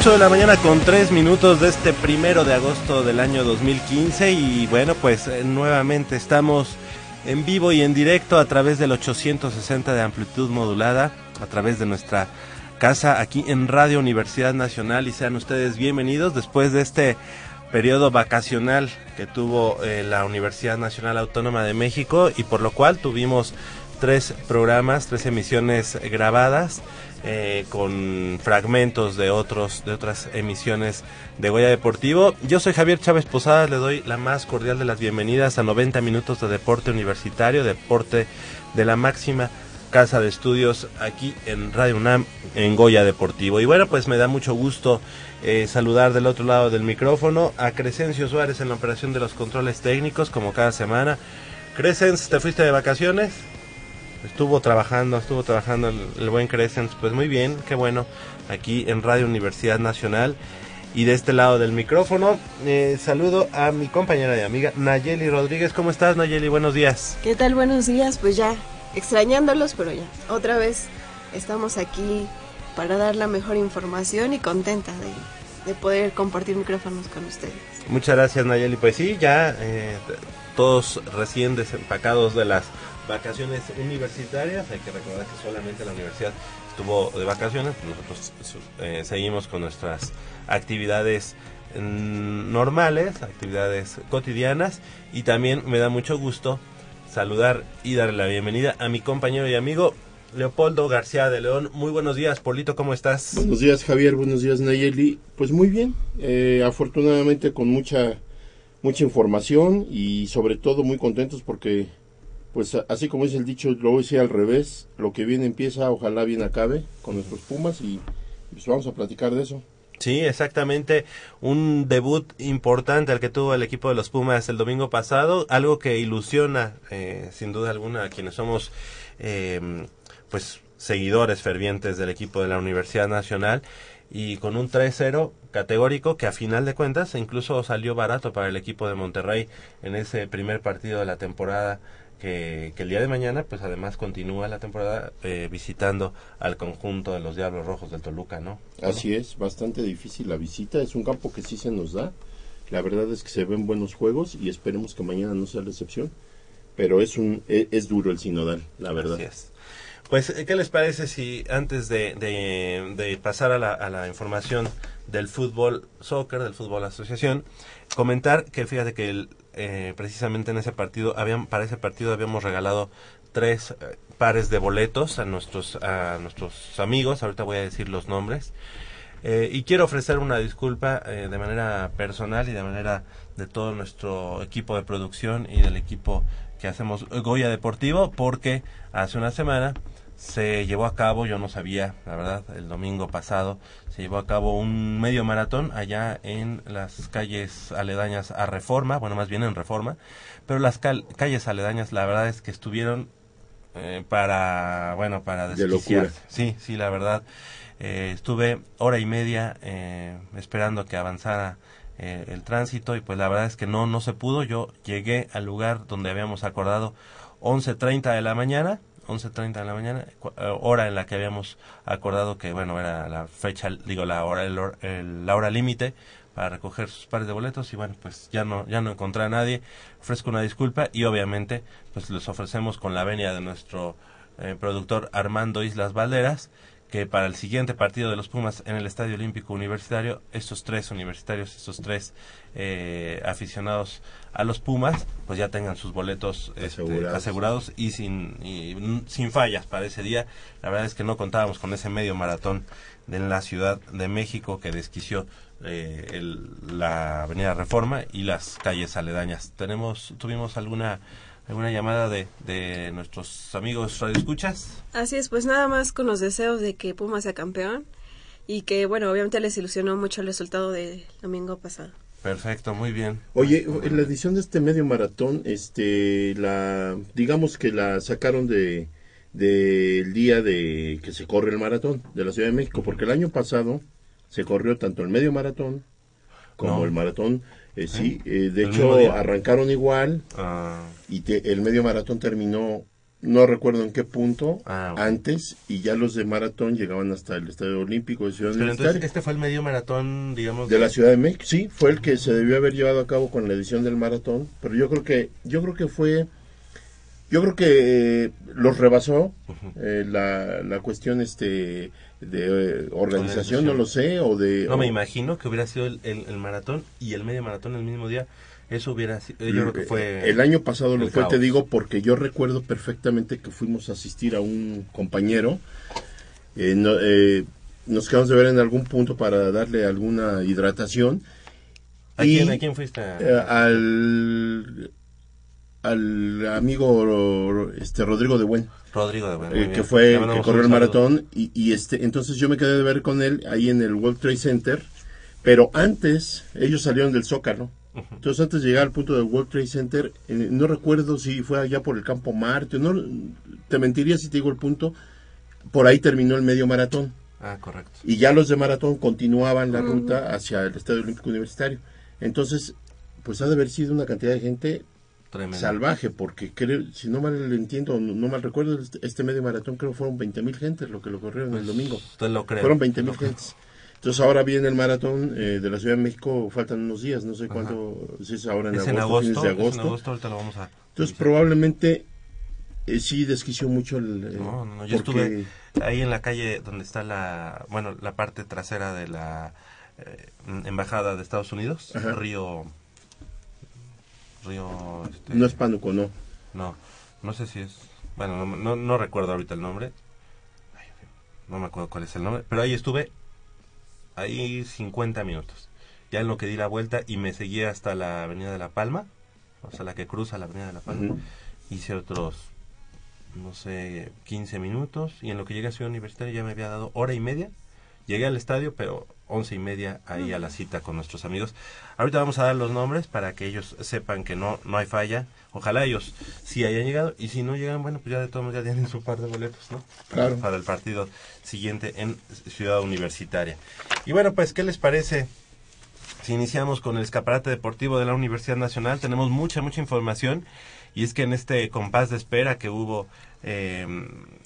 8 de la mañana con 3 minutos de este primero de agosto del año 2015 y bueno pues eh, nuevamente estamos en vivo y en directo a través del 860 de amplitud modulada, a través de nuestra casa aquí en Radio Universidad Nacional y sean ustedes bienvenidos después de este periodo vacacional que tuvo eh, la Universidad Nacional Autónoma de México y por lo cual tuvimos tres programas, tres emisiones grabadas eh, con fragmentos de otros de otras emisiones de Goya Deportivo. Yo soy Javier Chávez Posadas, le doy la más cordial de las bienvenidas a 90 minutos de deporte universitario, deporte de la máxima casa de estudios aquí en Radio UNAM en Goya Deportivo. Y bueno, pues me da mucho gusto eh, saludar del otro lado del micrófono a Crescencio Suárez en la operación de los controles técnicos como cada semana. Crescens, ¿te fuiste de vacaciones? Estuvo trabajando, estuvo trabajando el, el, buen Crescens, pues muy bien, qué bueno, aquí en Radio Universidad Nacional. Y de este lado del micrófono, eh, saludo a mi compañera y amiga Nayeli Rodríguez. ¿Cómo estás, Nayeli? Buenos días. ¿Qué tal? Buenos días. Pues ya, extrañándolos, pero ya, otra vez estamos aquí para dar la mejor información y contenta de, de poder compartir micrófonos con ustedes. Muchas gracias, Nayeli. Pues sí, ya eh, todos recién desempacados de las vacaciones universitarias. Hay que recordar que solamente la universidad estuvo de vacaciones. Nosotros eh, seguimos con nuestras actividades mm, normales, actividades cotidianas. Y también me da mucho gusto saludar y darle la bienvenida a mi compañero y amigo Leopoldo García de León. Muy buenos días, Polito, ¿cómo estás? Buenos días, Javier. Buenos días, Nayeli. Pues muy bien. Eh, afortunadamente con mucha mucha información y sobre todo muy contentos porque pues así como dice el dicho, lo voy a al revés, lo que bien empieza, ojalá bien acabe con nuestros Pumas y pues vamos a platicar de eso. Sí, exactamente. Un debut importante al que tuvo el equipo de los Pumas el domingo pasado, algo que ilusiona eh, sin duda alguna a quienes somos eh, pues seguidores fervientes del equipo de la Universidad Nacional y con un 3-0 categórico que a final de cuentas incluso salió barato para el equipo de Monterrey en ese primer partido de la temporada que, que, el día de mañana, pues además continúa la temporada eh, visitando al conjunto de los Diablos Rojos del Toluca, ¿no? Así es, bastante difícil la visita, es un campo que sí se nos da, la verdad es que se ven buenos juegos y esperemos que mañana no sea la excepción, pero es, un, es, es duro el sinodal, la verdad. Así es. Pues, ¿qué les parece si antes de, de, de pasar a la, a la información del fútbol soccer, del fútbol asociación, comentar que fíjate que el, eh, precisamente en ese partido, habían, para ese partido habíamos regalado tres eh, pares de boletos a nuestros, a amigos, ahorita voy a decir los nombres, eh, y quiero ofrecer una disculpa de manera personal y de manera de todo nuestro equipo de producción y del equipo que hacemos Goya Deportivo, porque hace una semana se llevó a cabo, yo no sabía, la verdad, el domingo pasado, se llevó a cabo un medio maratón allá en las calles aledañas a Reforma, bueno, más bien en Reforma, pero las cal calles aledañas, la verdad es que estuvieron eh, para, bueno, para desquiciar. De sí, sí, la verdad. Eh, estuve hora y media eh, esperando que avanzara eh, el tránsito y pues la verdad es que no, no se pudo. Yo llegué al lugar donde habíamos acordado 11.30 de la mañana 11.30 de la mañana, hora en la que habíamos acordado que, bueno, era la fecha, digo, la hora, el, el, la hora límite para recoger sus pares de boletos y bueno, pues ya no, ya no encontré a nadie, ofrezco una disculpa y obviamente pues les ofrecemos con la venia de nuestro eh, productor Armando Islas Valderas que para el siguiente partido de los Pumas en el Estadio Olímpico Universitario, estos tres universitarios, estos tres eh, aficionados a los Pumas, pues ya tengan sus boletos asegurados, este, asegurados y, sin, y sin fallas para ese día. La verdad es que no contábamos con ese medio maratón de la Ciudad de México que desquició eh, el, la Avenida Reforma y las calles aledañas. Tenemos, tuvimos alguna alguna llamada de, de nuestros amigos radioescuchas. Así es, pues nada más con los deseos de que Puma sea campeón y que, bueno, obviamente les ilusionó mucho el resultado del domingo pasado. Perfecto, muy bien. Oye, en la edición de este medio maratón, este, la, digamos que la sacaron de del día de que se corre el maratón de la Ciudad de México, porque el año pasado se corrió tanto el medio maratón como no. el maratón eh, sí, eh, de ¿El hecho arrancaron igual Ah, y te- el medio maratón terminó no recuerdo en qué punto Ah, antes y ya los de maratón llegaban hasta el Estadio Olímpico de Ciudad Pero entonces este fue el medio maratón, digamos, de la Ciudad de México, sí, fue el que se debió haber llevado a cabo con la edición del maratón, pero yo creo que yo creo que fue yo creo que eh, los rebasó eh, la, la cuestión este de eh, organización, no lo sé, o de No me imagino que hubiera sido el, el- el maratón y el medio maratón el mismo día. Eso hubiera sido, yo creo que fue... El año pasado lo fue, te digo, porque yo recuerdo perfectamente que fuimos a asistir a un compañero. eh, no- eh, nos quedamos de ver en algún punto para darle alguna hidratación. ¿A, y, quién, ¿A quién fuiste? eh, al, al amigo este Rodrigo de Buen, Rodrigo de Bueno, eh, que fue que corrió el maratón. Y, y este entonces yo me quedé de ver con él ahí en el World Trade Center. Pero antes, ellos salieron del Zócalo. Entonces antes de llegar al punto del World Trade Center, eh, no recuerdo si fue allá por el campo Marte, no, te mentiría si te digo el punto, por ahí terminó el medio maratón. Ah, correcto. Y ya los de maratón continuaban la ruta hacia el Estadio Olímpico Universitario. Entonces, pues ha de haber sido una cantidad de gente Tremendo. salvaje, porque creo, si no mal entiendo, no, no mal recuerdo, este, este medio maratón creo que fueron 20 mil gentes lo que lo corrieron el domingo. Usted lo cree. Fueron 20 mil gentes. Entonces ahora viene el maratón eh, de la Ciudad de México, faltan unos días, no sé cuánto, si es ahora en Es agosto, en agosto, fines de es en agosto. agosto, ahorita lo vamos a... Entonces probablemente eh, sí desquició mucho el... eh, No, no, no, yo porque- estuve ahí en la calle donde está la, bueno, la parte trasera de la embajada de Estados Unidos, Ajá. Río, Río, este, No es pánuco, no. no, no sé si es, bueno, no, no, no recuerdo ahorita el nombre, Ay, no me acuerdo cuál es el nombre, pero ahí estuve, ahí 50 minutos, ya en lo que di la vuelta y me seguí hasta la Avenida de la Palma, o sea, la que cruza la Avenida de la Palma, hice otros, no sé, 15 minutos y en lo que llegué a Ciudad Universitaria ya me había dado hora y media. Llegué al estadio, pero once y media ahí a la cita con nuestros amigos. Ahorita vamos a dar los nombres para que ellos sepan que no, no hay falla. Ojalá ellos sí hayan llegado y si no llegan, bueno, pues ya de todos modos ya tienen su par de boletos, ¿no? Claro. Para el partido siguiente en Ciudad Universitaria. Y bueno, pues, ¿qué les parece? Si iniciamos con el escaparate deportivo de la Universidad Nacional, tenemos mucha, mucha información y es que en este compás de espera que hubo eh,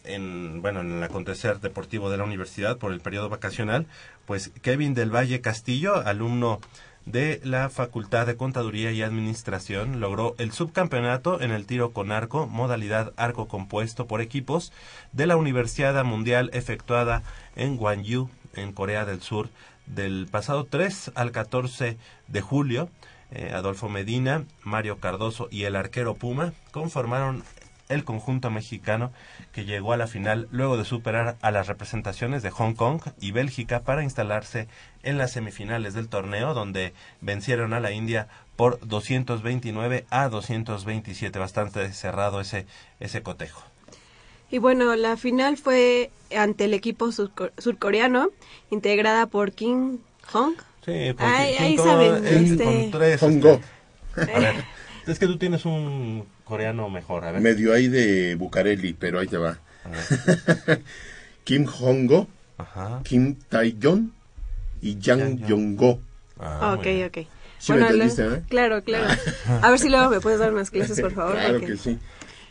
en, bueno, en el acontecer deportivo de la universidad por el periodo vacacional, pues Kevin del Valle Castillo, alumno de la Facultad de Contaduría y Administración, logró el subcampeonato en el tiro con arco, modalidad arco compuesto por equipos, de la Universidad Mundial efectuada en Gwangju, en Corea del Sur, del pasado 3 al 14 de julio. Eh, Adolfo Medina, Mario Cardoso y el arquero Puma conformaron el conjunto mexicano que llegó a la final luego de superar a las representaciones de Hong Kong y Bélgica para instalarse en las semifinales del torneo donde vencieron a la India por 229 a 227 bastante cerrado ese ese cotejo. Y bueno, la final fue ante el equipo surco- surcoreano, integrada por Kim Hong. sí porque Ay, ahí saben, Jong- este- con tres, este, a ver, es que tú tienes un coreano mejor a ver medio ahí de Bucareli, pero ahí te va. Kim Hongo, ajá Kim Tae-yon y Yang Yong-go. Ah, ok, muy bien. ok. Sí me la- entendiste, ¿eh? Claro, claro. A ver si luego me puedes dar unas clases, por favor. claro porque- que sí.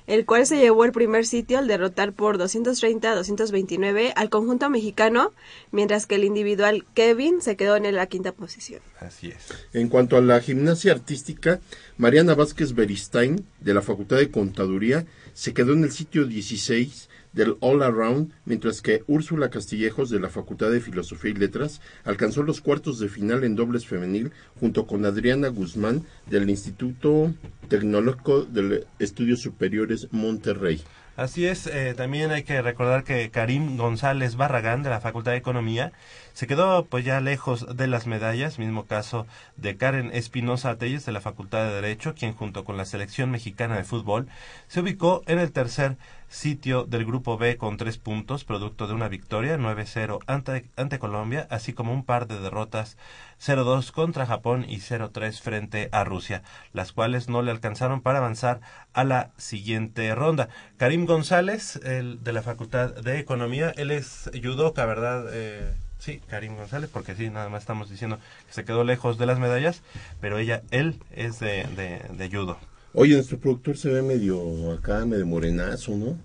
El cual se llevó el primer sitio al derrotar por 230 a 229 al conjunto mexicano, mientras que el individual Kevin se quedó en la quinta posición. así es En cuanto a la gimnasia artística, Mariana Vázquez Beristain, de la Facultad de Contaduría, se quedó en el sitio 16 del All Around, mientras que Úrsula Castillejos, de la Facultad de Filosofía y Letras, alcanzó los cuartos de final en dobles femenil, junto con Adriana Guzmán, del Instituto Tecnológico de Estudios Superiores Monterrey. Así es, eh, también hay que recordar que Karim González Barragán de la Facultad de Economía se quedó pues ya lejos de las medallas, mismo caso de Karen Espinosa Telles de la Facultad de Derecho, quien junto con la selección mexicana de fútbol se ubicó en el tercer sitio del grupo B con tres puntos, producto de una victoria 9-0 ante, ante Colombia, así como un par de derrotas 0-2 contra Japón y 0-3 frente a Rusia, las cuales no le alcanzaron para avanzar a la siguiente ronda. Karim González, el de la Facultad de Economía, él es judoka, ¿verdad? Eh, sí, Karim González, porque sí, nada más estamos diciendo que se quedó lejos de las medallas, pero ella, él es de, de, de judo. Oye, nuestro productor se ve medio acá, medio morenazo, ¿no?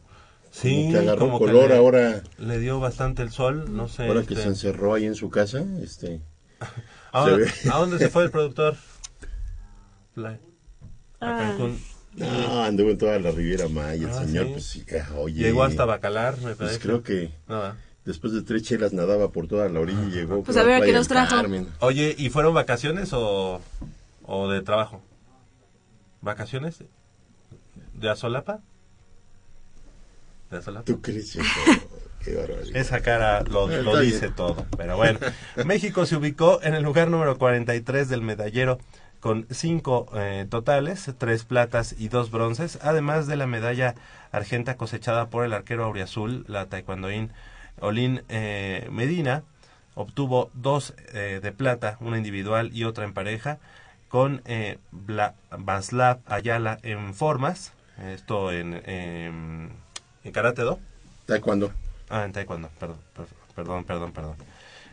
Sí, Como que agarró como que color le- ahora, Le dio bastante el sol, no sé. ahora que este, se encerró ahí en su casa, este... ahora, ve. ¿A dónde se fue el productor? La- a Ah. Cancún. No, anduvo en toda la Riviera Maya, el Ah, señor, ¿sí? pues sí, oye. Llegó hasta Bacalar, me Pues parece. creo que Nada. Después de tres chelas nadaba por toda la orilla y llegó. Pues a ver, ¿a qué nos trajo? Carmen. Oye, ¿y fueron vacaciones o, o de trabajo? ¿Vacaciones? ¿De Azolapa? ¿De Azolapa? ¿Tú crees eso? Qué barbaridad. Esa cara lo, dice todo. Pero bueno, México se ubicó en el lugar número 43 del medallero con cinco eh, totales, tres platas y dos bronces, además de la medalla argenta cosechada por el arquero auriazul, la taekwondoín Olin eh, Medina, obtuvo dos eh, de plata, una individual y otra en pareja, con eh, Bla- Vaslav Ayala en formas, esto en, em, en karate do. Taekwondo. Ah, en taekwondo, perdón, per- perdón, perdón, perdón.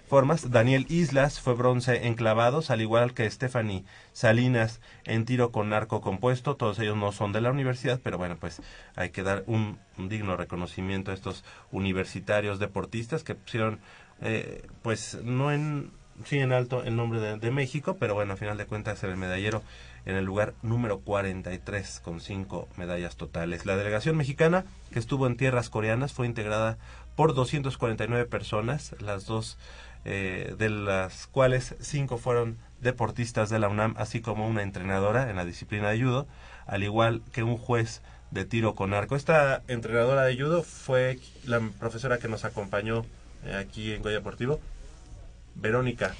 Formas, Daniel Islas fue bronce en clavados, al igual que Stephanie Salinas en tiro con arco compuesto. Todos ellos no son de la universidad, pero bueno, pues hay que dar un, digno reconocimiento a estos universitarios deportistas que pusieron, eh, pues no en, sí en alto el nombre de, de México, pero bueno, a final de cuentas el medallero en el lugar número 43 con cinco medallas totales. La delegación mexicana que estuvo en tierras coreanas fue integrada por 249 personas, las dos eh, de las cuales cinco fueron deportistas de la UNAM, así como una entrenadora en la disciplina de judo, al igual que un juez de tiro con arco. Esta entrenadora de judo fue la profesora que nos acompañó eh, aquí en Goya Deportivo, Verónica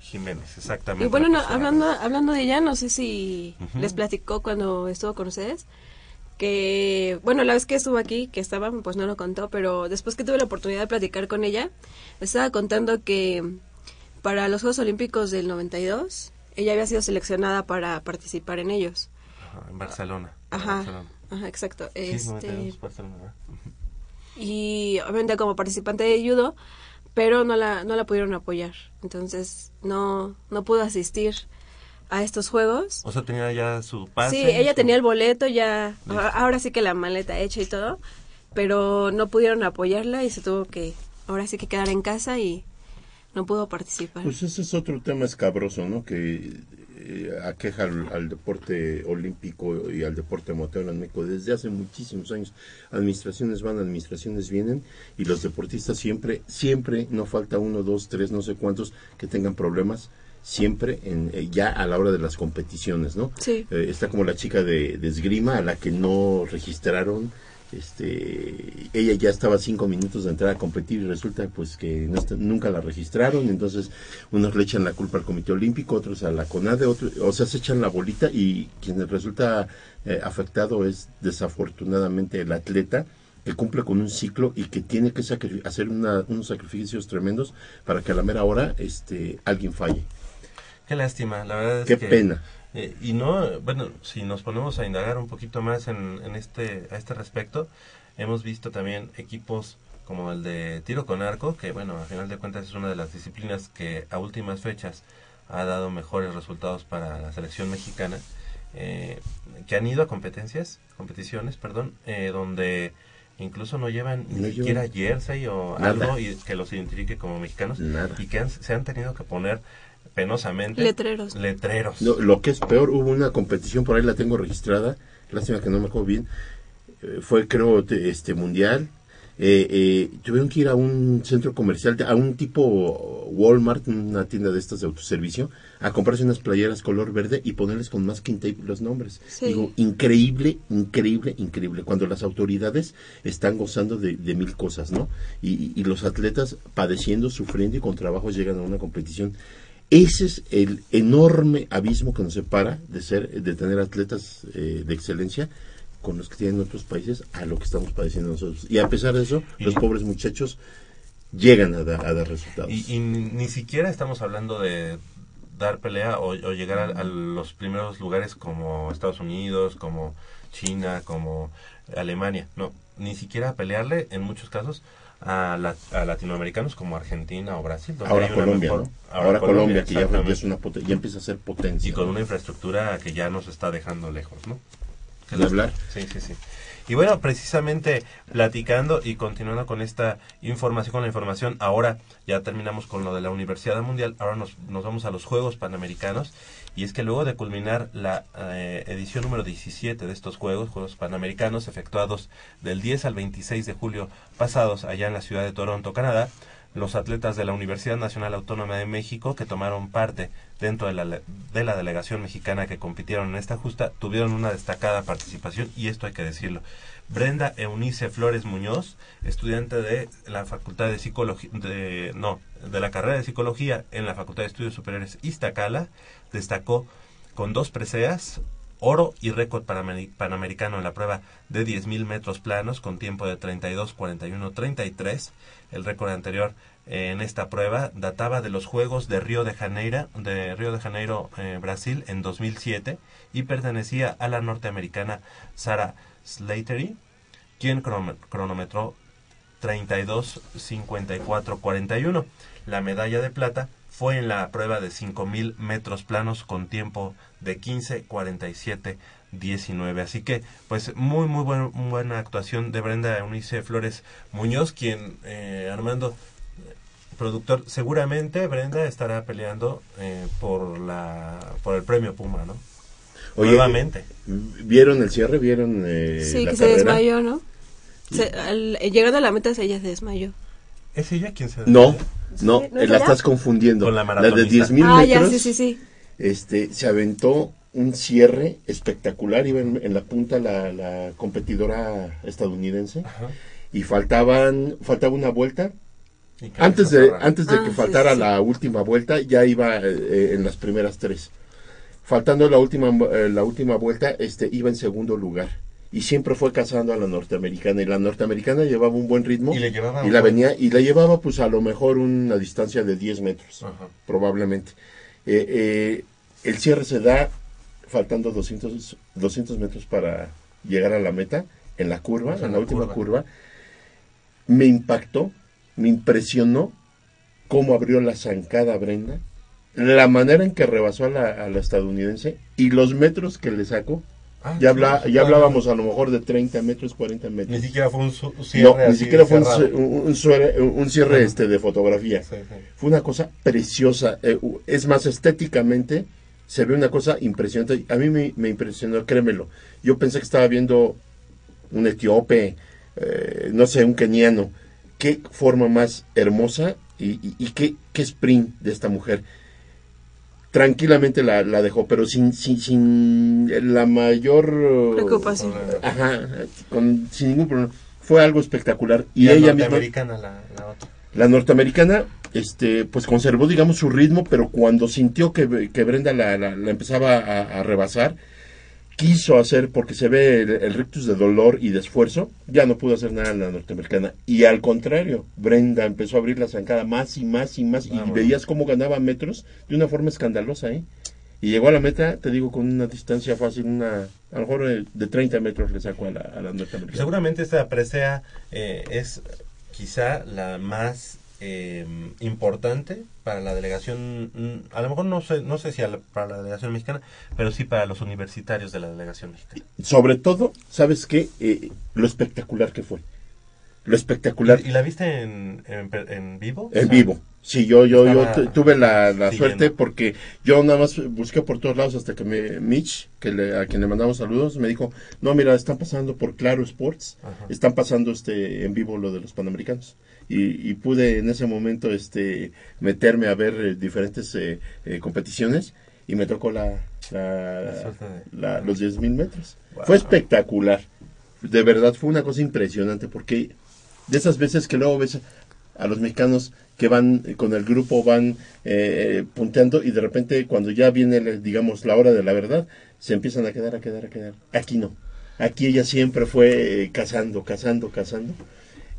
Jiménez, exactamente. Y bueno, no, hablando, hablando de ella, no sé si les platicó cuando estuvo con ustedes, que, bueno, la vez que estuvo aquí, que estaba, pues no lo contó, pero después que tuve la oportunidad de platicar con ella, me estaba contando que para los Juegos Olímpicos del 92, ella había sido seleccionada para participar en ellos. Ajá, en Barcelona. en Ajá, Barcelona. ajá, exacto. Sí, Este, 92, Barcelona, y obviamente como participante de judo, pero no la, no la pudieron apoyar. Entonces no, no pudo asistir a estos juegos. O sea, tenía ya su pase. Sí, ella su- tenía el boleto ya, ahora sí que la maleta hecha y todo, pero no pudieron apoyarla y se tuvo que, ahora sí que quedar en casa y no pudo participar. Pues ese es otro tema escabroso, ¿no? Que eh, aqueja al, al deporte olímpico y al deporte motor en México desde hace muchísimos años. Administraciones van, administraciones vienen y los deportistas siempre, siempre, no falta uno, dos, tres, no sé cuántos que tengan problemas siempre en, eh, ya a la hora de las competiciones, ¿no? Sí. Eh, está como la chica de, de esgrima a la que no registraron este ella ya estaba cinco minutos de entrar a competir y resulta pues que no está- nunca la registraron entonces unos le echan la culpa al Comité Olímpico otros a la CONADE otros, o sea se echan la bolita y quien resulta eh, afectado es desafortunadamente el atleta que cumple con un ciclo y que tiene que hacer una- unos sacrificios tremendos para que a la mera hora este alguien falle Qué lástima, la verdad es qué que... pena Eh, y no, bueno, si nos ponemos a indagar un poquito más en, en este, a este respecto, hemos visto también equipos como el de tiro con arco, que bueno, a final de cuentas es una de las disciplinas que a últimas fechas ha dado mejores resultados para la selección mexicana, eh, que han ido a competencias, competiciones, perdón, eh, donde incluso no llevan ni siquiera jersey o nada. algo y que los identifique como mexicanos Nada. y que han- se han tenido que poner penosamente Letreros. letreros. No, lo que es peor, hubo una competición, por ahí la tengo registrada, lástima que no me acuerdo bien, eh, fue creo te- este mundial, eh, eh, tuvieron que ir a un centro comercial, a un tipo Walmart, una tienda de estas de autoservicio, a comprarse unas playeras color verde y ponerles con masking tape los nombres. Sí. Digo, increíble, increíble, increíble, cuando las autoridades están gozando de, de mil cosas, ¿no? Y, y los atletas padeciendo, sufriendo y con trabajo llegan a una competición. Ese es el enorme abismo que nos separa de ser, de tener atletas eh, de excelencia con los que tienen otros países a lo que estamos padeciendo nosotros. Y a pesar de eso, Y- los pobres muchachos llegan a, dar- a dar resultados. Y, y ni, ni siquiera estamos hablando de dar pelea o, o llegar a, a los primeros lugares como Estados Unidos, como China, como Alemania. No, ni siquiera pelearle en muchos casos a, latinoamericanos como Argentina o Brasil. Ahora Colombia, ahora, Colombia, que ya, es una ya empieza a ser potencia. Y con una infraestructura que ya nos está dejando lejos, ¿no? De hablar. Sí, sí, sí. Y bueno, precisamente platicando y continuando con esta información, con la información, ahora ya terminamos con lo de la Universidad Mundial, ahora nos, nos vamos a los Juegos Panamericanos y es que luego de culminar la eh, edición número 17 de estos Juegos, Juegos Panamericanos, efectuados del 10 al 26 de julio pasados allá en la ciudad de Toronto, Canadá, los atletas de la Universidad Nacional Autónoma de México que tomaron parte dentro de la, de la delegación mexicana que compitieron en esta justa tuvieron una destacada participación y esto hay que decirlo. Brenda Eunice Flores Muñoz, estudiante de la Facultad de Psicología, de, no, de la carrera de Psicología en la Facultad de Estudios Superiores Iztacala, destacó con dos preseas, oro y récord panamericano en la prueba de 10.000 metros planos con tiempo de 32, 41, 33. El récord anterior en esta prueba databa de los Juegos de Río de Janeiro, de Río de Janeiro, eh, Brasil, en 2007 y pertenecía a la norteamericana Sarah Slatery, quien cronometró 32, 54, 41. La medalla de plata fue en la prueba de 5.000 metros planos con tiempo de 15, 47, 19. Así que, pues, muy, muy buena actuación de Brenda Eunice Flores Muñoz, quien, eh, Armando, productor, seguramente Brenda estará peleando eh, por, la, por el premio Puma, ¿no? Nuevamente. ¿Vieron el cierre? ¿Vieron eh, Sí, que se desmayó, ¿no? llegando a la meta, ella se desmayó. ¿Es ella quien se desmayó? No, no, la estás confundiendo. Con la La de 10.000 ah, metros. Ya, sí, sí, sí. Este, se aventó un cierre espectacular. Iba en, la punta la, la competidora estadounidense. Y faltaban, faltaba una vuelta. Antes de, antes de que ah, faltara la última vuelta, ya iba eh, en las primeras tres faltando la última, eh, la última vuelta, este, iba en segundo lugar. Y siempre fue cazando a la norteamericana. Y la norteamericana llevaba un buen ritmo. Y, le llevaba y la venía y la llevaba pues a lo mejor una distancia de 10 metros, probablemente. Eh, eh, el cierre se da faltando 200, 200 metros para llegar a la meta, en la curva, en la, última curva. Me impactó, me impresionó cómo abrió la zancada Brenda la manera en que rebasó a la, estadounidense y los metros que le sacó. Ah, ya, habla, ya hablábamos a lo mejor de 30 metros, 40 metros. Ni siquiera fue un cierre. No, ni siquiera fue un, cierre, este de fotografía. Fue una cosa preciosa. Eh, es más, estéticamente se ve una cosa impresionante. A mí me, impresionó, créemelo. Yo pensé que estaba viendo un etíope, eh, no sé, un keniano. Qué forma más hermosa y, y qué, qué sprint de esta mujer tranquilamente la, la dejó, pero sin, sin, sin la mayor preocupación. Ajá, con, sin ningún problema. Fue algo espectacular. Y, la ella norteamericana, la, la, otra. La norteamericana, este, pues conservó, digamos, su ritmo, pero cuando sintió que, que Brenda la, la, empezaba a, a rebasar, quiso hacer, porque se ve el, rictus de dolor y de esfuerzo, ya no pudo hacer nada en la norteamericana. Y al contrario, Brenda empezó a abrir la zancada más y más y más, y veías cómo ganaba metros de una forma escandalosa, ¿eh? Y llegó a la meta, te digo, con una distancia fácil, una a lo mejor eh, de 30 metros le sacó a la, a la norteamericana. Seguramente esta presea eh, es quizá la más eh, importante para la delegación, mm, a lo mejor no sé, no sé si para la delegación mexicana, pero sí para los universitarios de la delegación mexicana. Sobre todo, ¿sabes qué? Eh, lo espectacular que fue. Lo espectacular. ¿Y, la viste en, en, vivo? En vivo. Sí, yo, yo, yo tuve la, suerte porque yo nada más busqué por todos lados hasta que me, Mitch, que le, a quien le mandamos saludos, me dijo, no, mira, están pasando por Claro Sports, están pasando este en vivo lo de los Panamericanos y, pude en ese momento este meterme a ver eh, diferentes eh, eh, competiciones y me tocó la, la, los 10.000 metros. Fue espectacular. De verdad fue una cosa impresionante porque de esas veces que luego ves a los mexicanos que van con el grupo van punteando y de repente cuando ya viene digamos la hora de la verdad se empiezan a quedar a quedar a quedar aquí no aquí ella siempre fue cazando cazando cazando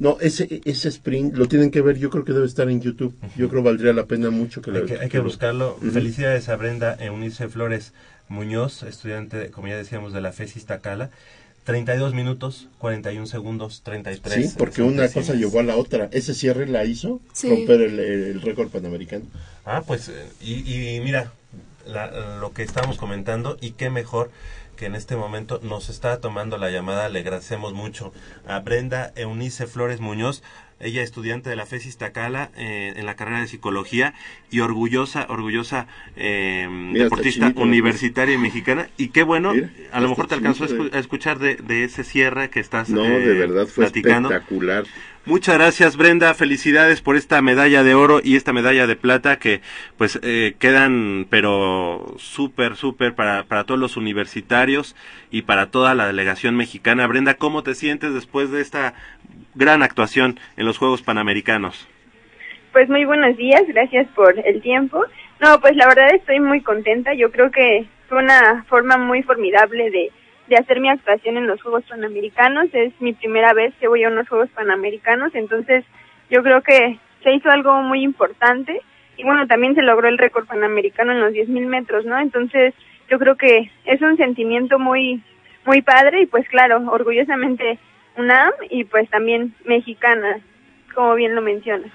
no, ese, ese sprint lo tienen que ver, yo creo que debe estar en YouTube. Yo creo que valdría la pena mucho que Hay que, hay que buscarlo. Felicidades a Brenda Eunice Flores Muñoz, estudiante, como ya decíamos, de la FESIS Tacala. 32 minutos, 41 segundos, 33. Sí, porque una cosa llevó a la otra. Ese cierre la hizo Sí. romper el, el récord panamericano. Ah, pues, eh, y, y mira, la- lo que estamos comentando, y qué mejor que en este momento nos está tomando la llamada, le agradecemos mucho a Brenda Eunice Flores Muñoz, ella estudiante de la FESIS Tacala eh, en la carrera de psicología y orgullosa, orgullosa eh, deportista chinito, ¿no? universitaria y mexicana. Y qué bueno, Mira, a lo mejor te alcanzó a, de- a escuchar de, de ese cierre que estás No, eh, de verdad fue platicando. espectacular. Muchas gracias Brenda, felicidades por esta medalla de oro y esta medalla de plata que pues eh, quedan pero súper, súper para, para todos los universitarios y para toda la delegación mexicana. Brenda, ¿cómo te sientes después de esta gran actuación en los Juegos Panamericanos? Pues muy buenos días, gracias por el tiempo. No, pues la verdad estoy muy contenta. Yo creo que fue una forma muy formidable de, de hacer mi actuación en los Juegos Panamericanos. Es mi primera vez que voy a unos Juegos Panamericanos, entonces yo creo que se hizo algo muy importante. Y bueno, también se logró el récord panamericano en los 10.000 metros, ¿no? Entonces yo creo que es un sentimiento muy, muy padre y pues claro, orgullosamente UNAM y pues también mexicana, como bien lo mencionas.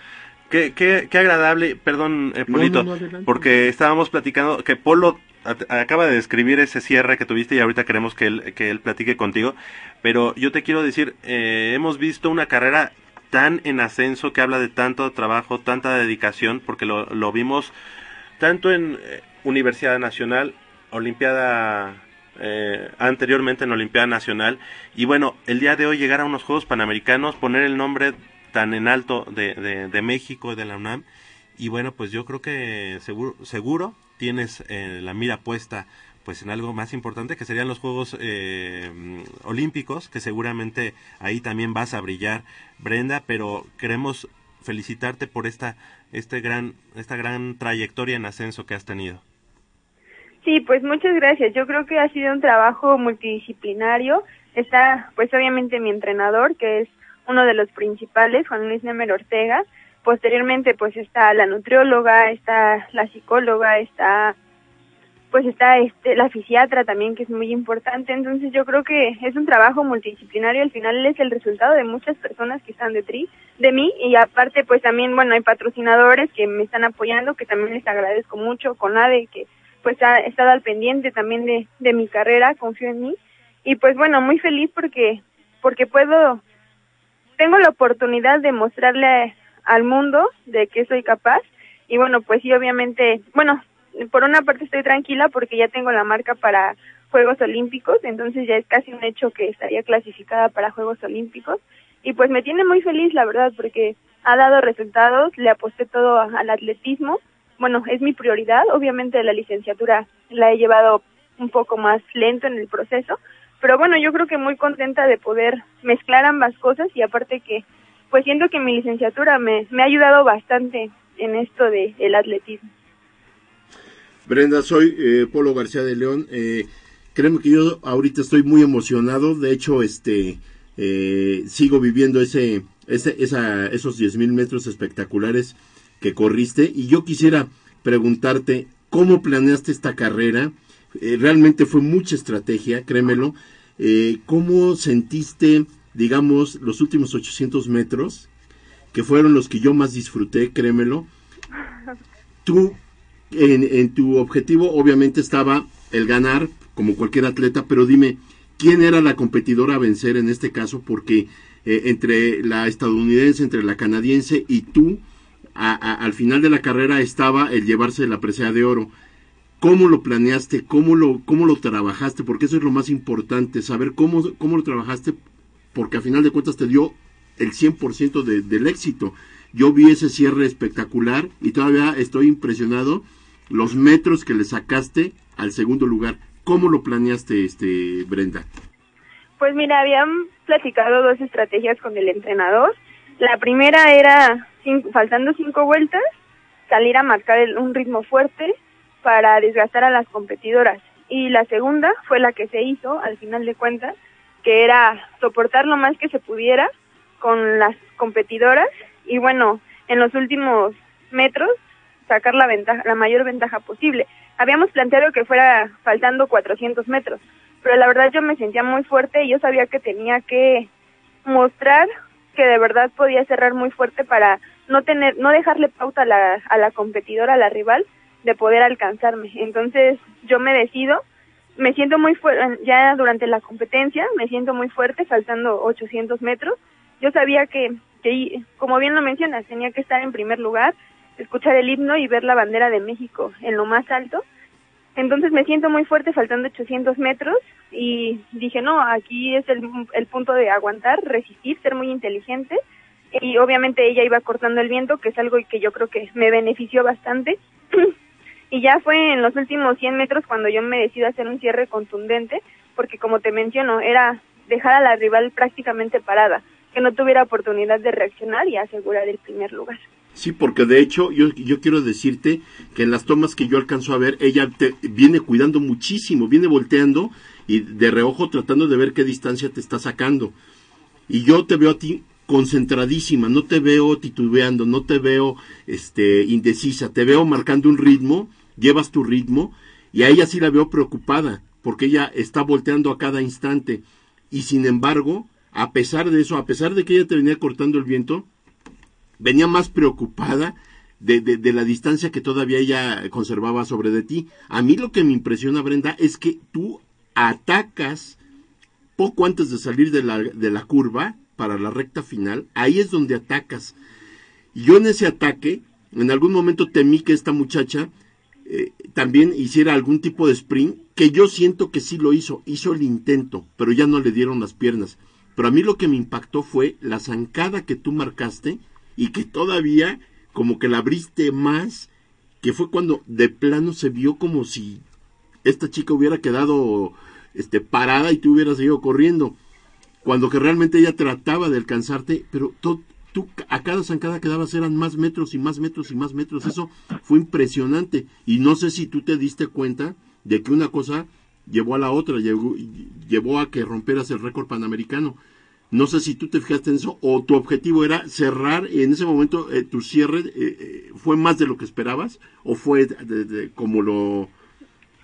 Qué, qué, qué agradable, perdón, eh, Polito, no, no, adelante. porque estábamos platicando que Polo acaba de describir ese cierre que tuviste y ahorita queremos que él, que él platique contigo, pero yo te quiero decir, eh, hemos visto una carrera tan en ascenso que habla de tanto trabajo, tanta dedicación, porque lo, lo vimos tanto en eh, Universidad Nacional, Olimpiada eh, anteriormente en Olimpiada Nacional y bueno, el día de hoy llegar a unos Juegos Panamericanos, poner el nombre tan en alto de, de, México de la UNAM y bueno, pues yo creo que seguro, seguro tienes eh, la mira puesta pues en algo más importante que serían los Juegos eh, Olímpicos, que seguramente ahí también vas a brillar, Brenda, pero queremos felicitarte por esta este gran esta gran trayectoria en ascenso que has tenido. Sí, pues muchas gracias. Yo creo que ha sido un trabajo multidisciplinario. Está, pues obviamente mi entrenador, que es uno de los principales, Juan Luis Nemer Ortega. Posteriormente, pues está la nutrióloga, está la psicóloga, está, pues está este, la fisiatra también, que es muy importante. Entonces yo creo que es un trabajo multidisciplinario. Al final es el resultado de muchas personas que están de, tri, de mí y aparte, pues también, bueno, hay patrocinadores que me están apoyando, que también les agradezco mucho, con ADE, que pues ha estado al pendiente también de, de mi carrera, confío en mí. Y pues bueno, muy feliz porque, porque puedo, tengo la oportunidad de mostrarle al mundo de que soy capaz. Y bueno, pues sí, obviamente, bueno, por una parte estoy tranquila porque ya tengo la marca para Juegos Olímpicos, entonces ya es casi un hecho que estaría clasificada para Juegos Olímpicos. Y pues me tiene muy feliz, la verdad, porque ha dado resultados, le aposté todo al atletismo bueno, es mi prioridad. Obviamente la licenciatura la he llevado un poco más lento en el proceso, pero bueno, yo creo que muy contenta de poder mezclar ambas cosas y aparte que pues siento que mi licenciatura me, me ha ayudado bastante en esto de el atletismo. Brenda, soy eh, Polo García de León. Eh, créeme que yo ahorita estoy muy emocionado. De hecho, este eh, sigo viviendo ese, ese esa, esos 10.000 metros espectaculares que corriste. Y yo quisiera preguntarte, ¿cómo planeaste esta carrera? Eh, realmente fue mucha estrategia, créemelo. Eh, ¿Cómo sentiste, digamos, los últimos 800 metros? Que fueron los que yo más disfruté, créemelo. Tú en, tu objetivo obviamente estaba el ganar, como cualquier atleta, pero dime, ¿quién era la competidora a vencer en este caso? Porque eh, entre la estadounidense, entre la canadiense y tú, a, al final de la carrera estaba el llevarse la presea de oro. ¿Cómo lo planeaste? ¿Cómo lo, cómo lo trabajaste? Porque eso es lo más importante, saber cómo, cómo lo trabajaste, porque a final de cuentas te dio el 100% de, del éxito. Yo vi ese cierre espectacular y todavía estoy impresionado los metros que le sacaste al segundo lugar. ¿Cómo lo planeaste, este Brenda? Pues mira, habían platicado dos estrategias con el entrenador. La primera era, faltando cinco vueltas, salir a marcar el, un ritmo fuerte para desgastar a las competidoras. Y la segunda fue la que se hizo, al final de cuentas, que era soportar lo más que se pudiera con las competidoras y bueno, en los últimos metros sacar la ventaja, la mayor ventaja posible. Habíamos planteado que fuera faltando 400 metros, pero la verdad yo me sentía muy fuerte y yo sabía que tenía que mostrar que de verdad podía cerrar muy fuerte para no tener, no dejarle pauta a la, a la competidora, a la rival, de poder alcanzarme. Entonces yo me decido, me siento muy fuerte, ya durante la competencia, me siento muy fuerte, faltando 800 metros. Yo sabía que, que, como bien lo mencionas, tenía que estar en primer lugar, escuchar el himno y ver la bandera de México en lo más alto. Entonces me siento muy fuerte faltando 800 metros y dije, no, aquí es el, el punto de aguantar, resistir, ser muy inteligente. Y obviamente ella iba cortando el viento, que es algo que yo creo que me benefició bastante. y ya fue en los últimos 100 metros cuando yo me decido hacer un cierre contundente, porque como te menciono, era dejar a la rival prácticamente parada, que no tuviera oportunidad de reaccionar y asegurar el primer lugar. Sí, porque de hecho yo, yo quiero decirte que en las tomas que yo alcanzo a ver, ella te viene cuidando muchísimo, viene volteando y de reojo tratando de ver qué distancia te está sacando. Y yo te veo a ti concentradísima, no te veo titubeando, no te veo este indecisa, te veo marcando un ritmo, llevas tu ritmo y a ella sí la veo preocupada, porque ella está volteando a cada instante y sin embargo, a pesar de eso, a pesar de que ella te venía cortando el viento, venía más preocupada de, de, la distancia que todavía ella conservaba sobre de ti. A mí lo que me impresiona, Brenda, es que tú atacas poco antes de salir de la, de la curva para la recta final, ahí es donde atacas. Y yo en ese ataque, en algún momento temí que esta muchacha eh, también hiciera algún tipo de sprint, que yo siento que sí lo hizo, hizo el intento, pero ya no le dieron las piernas. Pero a mí lo que me impactó fue la zancada que tú marcaste y que todavía como que la abriste más, que fue cuando de plano se vio como si esta chica hubiera quedado este parada y tú hubieras seguido corriendo, cuando que realmente ella trataba de alcanzarte, pero tú, tú a cada zancada que dabas eran más metros y más metros y más metros, eso fue impresionante y no sé si tú te diste cuenta de que una cosa llevó a la otra, llevó, llevó a que rompieras el récord panamericano. No sé si tú te fijaste en eso o tu objetivo era cerrar y en ese momento eh, tu cierre eh, eh, fue más de lo que esperabas o fue como lo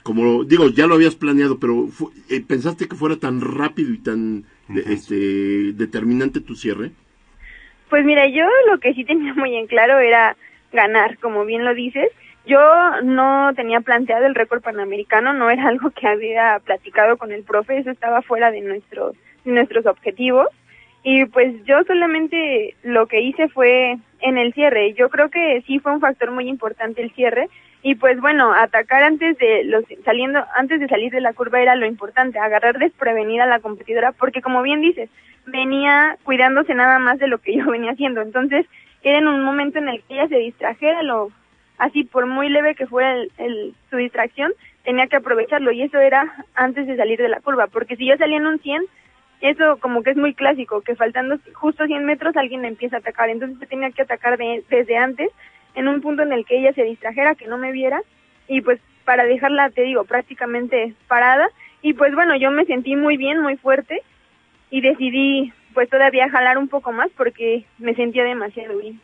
como digo ya lo habías planeado pero pensaste que fuera tan rápido y tan este determinante tu cierre. Pues mira yo lo que sí tenía muy en claro era ganar como bien lo dices yo no tenía planteado el récord panamericano no era algo que había platicado con el profe eso estaba fuera de nuestros nuestros objetivos y pues yo solamente lo que hice fue en el cierre. Yo creo que sí fue un factor muy importante el cierre y pues bueno, atacar antes de los saliendo antes de salir de la curva era lo importante, agarrar desprevenida a la competidora porque como bien dices, venía cuidándose nada más de lo que yo venía haciendo. Entonces, era en un momento en el que ella se distrajera lo así por muy leve que fuera el, su distracción, tenía que aprovecharlo y eso era antes de salir de la curva, porque si yo salía en un 100 eso como que es muy clásico, que faltando justo 100 metros alguien empieza a atacar, entonces se tenía que atacar desde antes, en un punto en el que ella se distrajera, que no me viera, y pues para dejarla, te digo, prácticamente parada, y pues bueno, yo me sentí muy bien, muy fuerte, y decidí pues todavía jalar un poco más porque me sentía demasiado bien.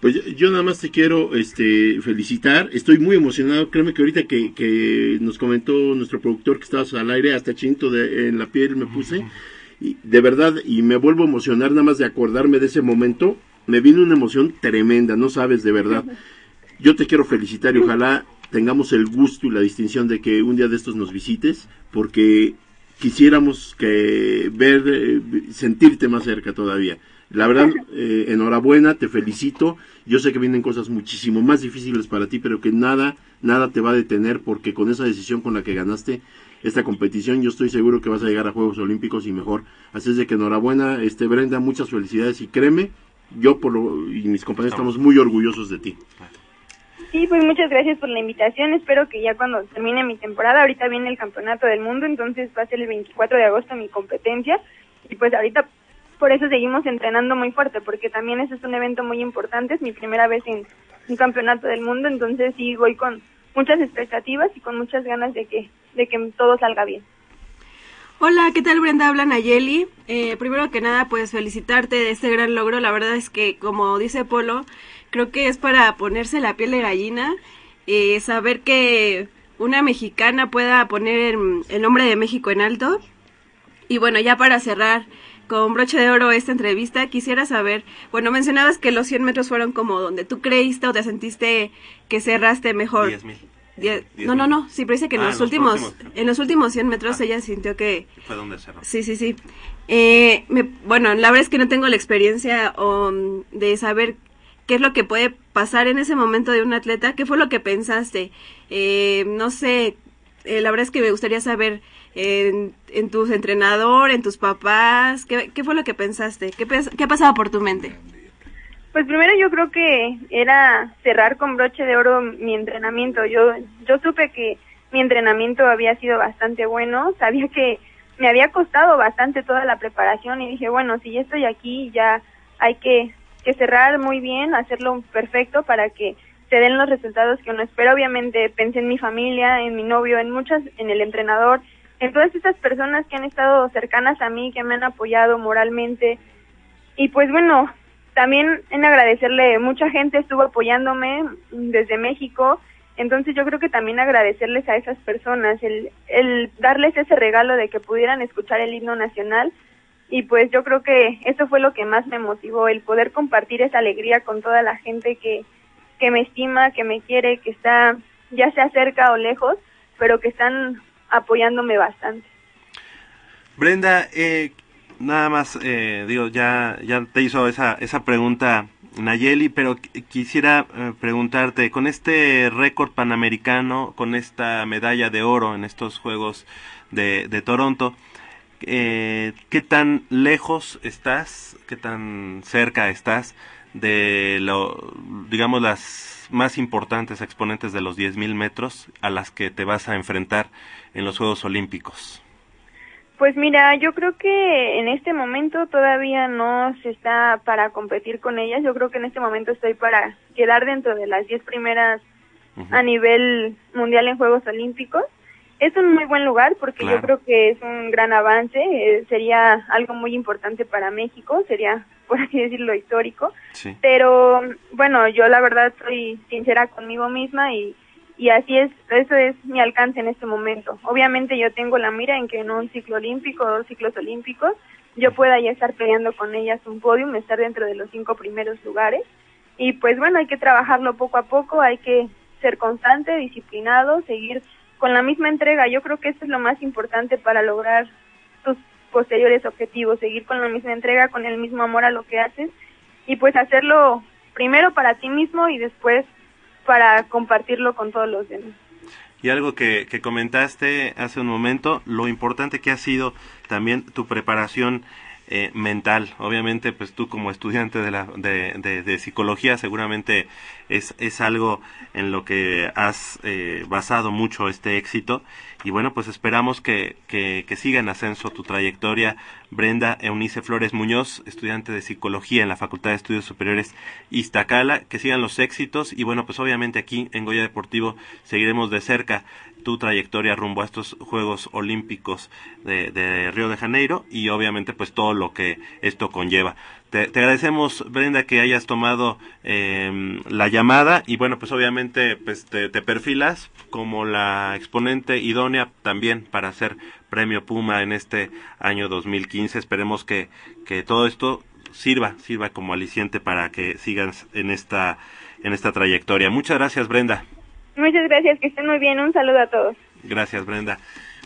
Pues yo, nada más te quiero este, felicitar, estoy muy emocionado, créeme que ahorita que, que nos comentó nuestro productor que estabas al aire, hasta chinto de, en la piel me puse, y de verdad, y me vuelvo a emocionar nada más de acordarme de ese momento, me vino una emoción tremenda, no sabes de verdad. Yo te quiero felicitar y ojalá tengamos el gusto y la distinción de que un día de estos nos visites, porque quisiéramos que ver, eh, sentirte más cerca todavía. La verdad, eh, enhorabuena, te felicito. Yo sé que vienen cosas muchísimo más difíciles para ti, pero que nada, nada te va a detener porque con esa decisión con la que ganaste esta competición, yo estoy seguro que vas a llegar a Juegos Olímpicos y mejor. Así es de que enhorabuena, este Brenda, muchas felicidades y créeme, yo por lo, y mis compañeros estamos muy orgullosos de ti. Sí, pues muchas gracias por la invitación. Espero que ya cuando termine mi temporada, ahorita viene el Campeonato del Mundo, entonces va a ser el 24 de agosto mi competencia. Y pues ahorita por eso seguimos entrenando muy fuerte, porque también ese es un evento muy importante, es mi primera vez en un campeonato del mundo, entonces sí voy con muchas expectativas y con muchas ganas de que, de que todo salga bien. Hola, ¿qué tal Brenda? Habla Nayeli. Eh, primero que nada, pues felicitarte de este gran logro. La verdad es que, como dice Polo, creo que es para ponerse la piel de gallina, eh, saber que una mexicana pueda poner el nombre de México en alto. Y bueno, ya para cerrar con broche de oro esta entrevista, quisiera saber, bueno, mencionabas que los 100 metros fueron como donde tú creíste o te sentiste que cerraste mejor. 10 mil. no, no, no, sí, pero dice que en Ah, los en los últimos, próximos. en los últimos 100 metros Ah. ella sintió que, Fue donde cerró. Sí, sí, sí. Eh, me- bueno, la verdad es que no tengo la experiencia um, de saber qué es lo que puede pasar en ese momento de un atleta. ¿Qué fue lo que pensaste? Eh, no sé, eh, la verdad es que me gustaría saber en, en tu entrenador, en tus papás, ¿qué, qué fue lo que pensaste? ¿Qué, ¿Qué pasaba por tu mente? Pues primero yo creo que era cerrar con broche de oro mi entrenamiento. Yo yo supe que mi entrenamiento había sido bastante bueno, sabía que me había costado bastante toda la preparación y dije, bueno, si ya estoy aquí, ya hay que, que cerrar muy bien, hacerlo perfecto para que se den los resultados que uno espera. Obviamente pensé en mi familia, en mi novio, en muchas, en el entrenador, en todas estas personas que han estado cercanas a mí, que me han apoyado moralmente. Y pues bueno, también en agradecerle, mucha gente estuvo apoyándome desde México, entonces yo creo que también agradecerles a esas personas, el, el darles ese regalo de que pudieran escuchar el himno nacional y pues yo creo que eso fue lo que más me motivó, el poder compartir esa alegría con toda la gente que, que me estima, que me quiere, que está ya sea cerca o lejos, pero que están apoyándome bastante. Brenda, eh, nada más, eh, digo, ya, ya te hizo esa, esa pregunta Nayeli, pero qu- quisiera eh, preguntarte, con este récord panamericano, con esta medalla de oro en estos Juegos de, de Toronto, eh, ¿qué tan lejos estás, qué tan cerca estás de, lo, digamos, las más importantes exponentes de los 10.000 metros a las que te vas a enfrentar en los Juegos Olímpicos? Pues mira, yo creo que en este momento todavía no se está para competir con ellas. Yo creo que en este momento estoy para quedar dentro de las 10 primeras a nivel mundial en Juegos Olímpicos. Es un muy buen lugar porque Claro. yo creo que es un gran avance. eh, sería algo muy importante para México, sería, por así decirlo, histórico. Sí. Pero bueno, yo la verdad soy sincera conmigo misma y, y así es, eso es mi alcance en este momento. Obviamente yo tengo la mira en que en un ciclo olímpico dos ciclos olímpicos yo pueda ya estar peleando con ellas un podium, estar dentro de los cinco primeros lugares. Y pues bueno, hay que trabajarlo poco a poco, hay que ser constante, disciplinado, seguir con la misma entrega. Yo creo que eso es lo más importante para lograr tus posteriores objetivos, seguir con la misma entrega, con el mismo amor a lo que haces y pues hacerlo primero para ti mismo y después para compartirlo con todos los demás. Y algo que, que comentaste hace un momento, lo importante que ha sido también tu preparación eh, mental. Obviamente, pues tú como estudiante de, la, de, de, de psicología seguramente es, es algo en lo que has eh, basado mucho este éxito. Y bueno, pues esperamos que, que, que siga en ascenso tu trayectoria. Brenda Eunice Flores Muñoz, estudiante de psicología en la Facultad de Estudios Superiores Iztacala, que sigan los éxitos y bueno, pues obviamente aquí en Goya Deportivo seguiremos de cerca tu trayectoria rumbo a estos Juegos Olímpicos de, de Río de Janeiro y obviamente pues todo lo que esto conlleva. Te, te agradecemos Brenda que hayas tomado eh, la llamada y bueno pues obviamente pues te, perfilas como la exponente idónea también para ser premio Puma en este año 2015. Esperemos que, que todo esto sirva, sirva como aliciente para que sigan en esta, en esta trayectoria. Muchas gracias, Brenda. Muchas gracias, que estén muy bien. Un saludo a todos. Gracias, Brenda.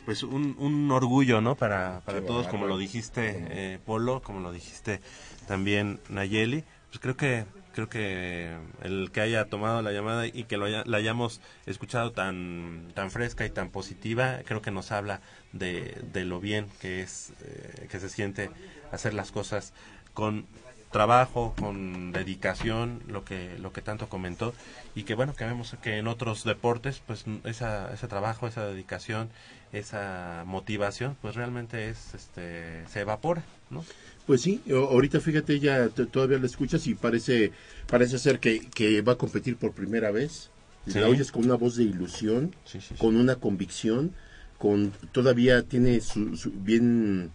Pues un, un orgullo, ¿no? Para, para todos, como lo dijiste, eh, Polo, como lo dijiste también Nayeli. Pues creo que creo que el que haya tomado la llamada y que lo haya- la hayamos escuchado tan tan fresca y tan positiva, creo que nos habla de, de lo bien que es eh, que se siente hacer las cosas con trabajo, con dedicación, lo que lo que tanto comentó y que bueno que vemos que en otros deportes pues esa, ese trabajo, esa dedicación, esa motivación pues realmente es este se evapora, ¿no? Pues sí, ahorita fíjate, ya todavía la escuchas y parece parece ser que, que va a competir por primera vez. Sí. La oyes con una voz de ilusión, Sí, sí, sí. con una convicción, con todavía tiene su, su- bien,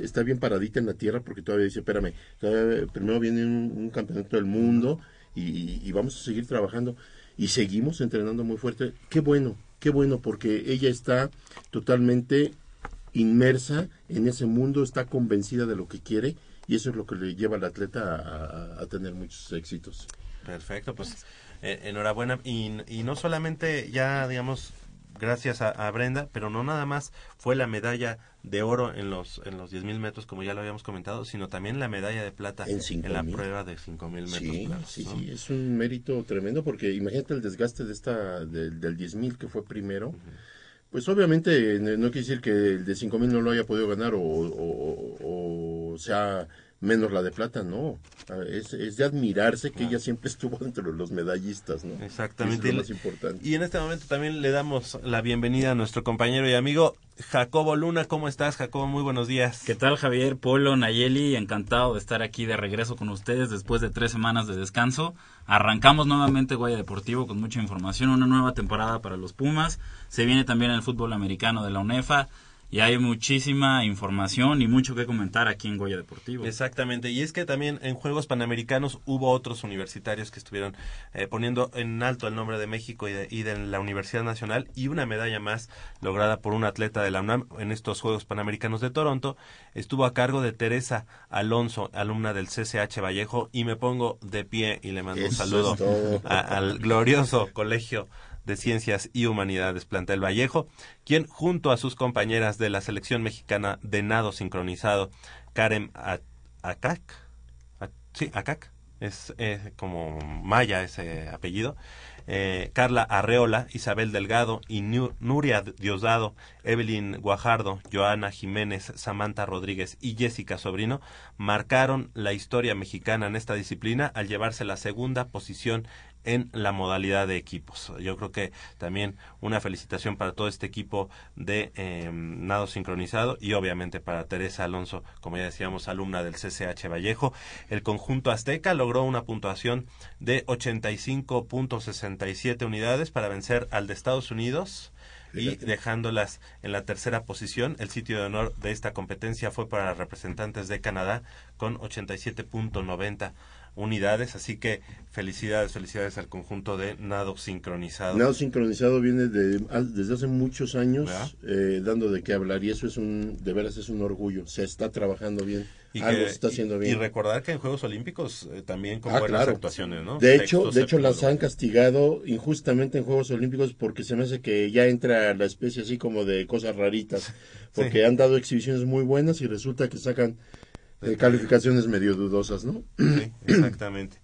está bien paradita en la tierra porque todavía dice, espérame, todavía primero viene un, campeonato del mundo y, y vamos a seguir trabajando y seguimos entrenando muy fuerte. Qué bueno, qué bueno, porque ella está totalmente inmersa en ese mundo, está convencida de lo que quiere y eso es lo que le lleva al atleta a, tener muchos éxitos. Perfecto, pues eh, enhorabuena y, y no solamente ya, digamos, gracias a, Brenda, pero no nada más fue la medalla de oro en los en los 10.000 metros, como ya lo habíamos comentado, sino también la medalla de plata en, la prueba de 5.000 metros. Sí, sí, sí, es un mérito tremendo porque imagínate el desgaste de esta del, del 10.000 que fue primero. Pues obviamente no quiere decir que el de 5.000 no lo haya podido ganar o, o, o sea menos la de plata, no. Ah, es, es de admirarse que ella siempre estuvo entre los medallistas, ¿no? Exactamente. es lo más importante. Y en este momento también le damos la bienvenida a nuestro compañero y amigo Jacobo Luna. ¿Cómo estás, Jacobo? Muy buenos días. ¿Qué tal, Javier? Polo, Nayeli, encantado de estar aquí de regreso con ustedes después de tres semanas de descanso. Arrancamos nuevamente Guaya Deportivo con mucha información, una nueva temporada para los Pumas. Se viene también el fútbol americano de la UNEFA y hay muchísima información y mucho que comentar aquí en Goya Deportivo. Exactamente, y es que también en Juegos Panamericanos hubo otros universitarios que estuvieron eh, poniendo en alto el nombre de México y de, la Universidad Nacional y una medalla más lograda por un atleta de la UNAM en estos Juegos Panamericanos de Toronto estuvo a cargo de Teresa Alonso, alumna del CCH Vallejo, y me pongo de pie y le mando un saludo al glorioso colegio de Ciencias y Humanidades Plantel Vallejo, quien junto a sus compañeras de la selección mexicana de nado sincronizado, Karen Akak, sí, Akak, es como Maya ese apellido, eh, Carla Arreola, Isabel Delgado y Nuria Diosdado, Evelyn Guajardo, Joana Jiménez, Samantha Rodríguez y Jessica Sobrino marcaron la historia mexicana en esta disciplina al llevarse la segunda posición en la modalidad de equipos. Yo creo que también una felicitación para todo este equipo de em, nado sincronizado y obviamente para Teresa Alonso, como ya decíamos, alumna del CCH Vallejo. El conjunto azteca logró una puntuación de 85.67 unidades para vencer al de Estados Unidos y dejándolas en la tercera posición. El sitio de honor de esta competencia fue para representantes de Canadá con 87.90 unidades, así que felicidades, felicidades al conjunto de Nado Sincronizado. Nado Sincronizado viene de, desde hace muchos años eh, dando de qué hablar y eso es un, de veras es un orgullo, se está trabajando bien. Y Algo está haciendo bien. Y recordar que en Juegos Olímpicos eh, también con ah, buenas actuaciones, ¿no? De hecho, de hecho las han castigado injustamente en Juegos Olímpicos porque se me hace que ya entra la especie así como de cosas raritas, porque han dado exhibiciones muy buenas y resulta que sacan calificaciones medio dudosas, ¿no? Sí, exactamente.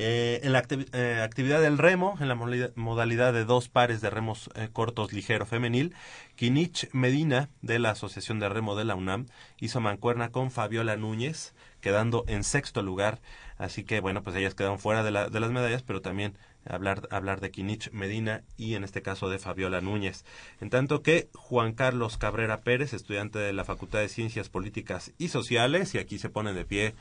Eh, en la eh, actividad del remo, en la modalidad de dos pares de remos eh, cortos ligero femenil, Kinich Medina, de la Asociación de Remo de la UNAM, hizo mancuerna con Fabiola Núñez, quedando en sexto lugar. Así que, bueno, pues ellas quedaron fuera de, la, de las medallas, pero también hablar, hablar de Kinich Medina y en este caso de Fabiola Núñez. En tanto que Juan Carlos Cabrera Pérez, estudiante de la Facultad de Ciencias Políticas y Sociales, y aquí se pone de pie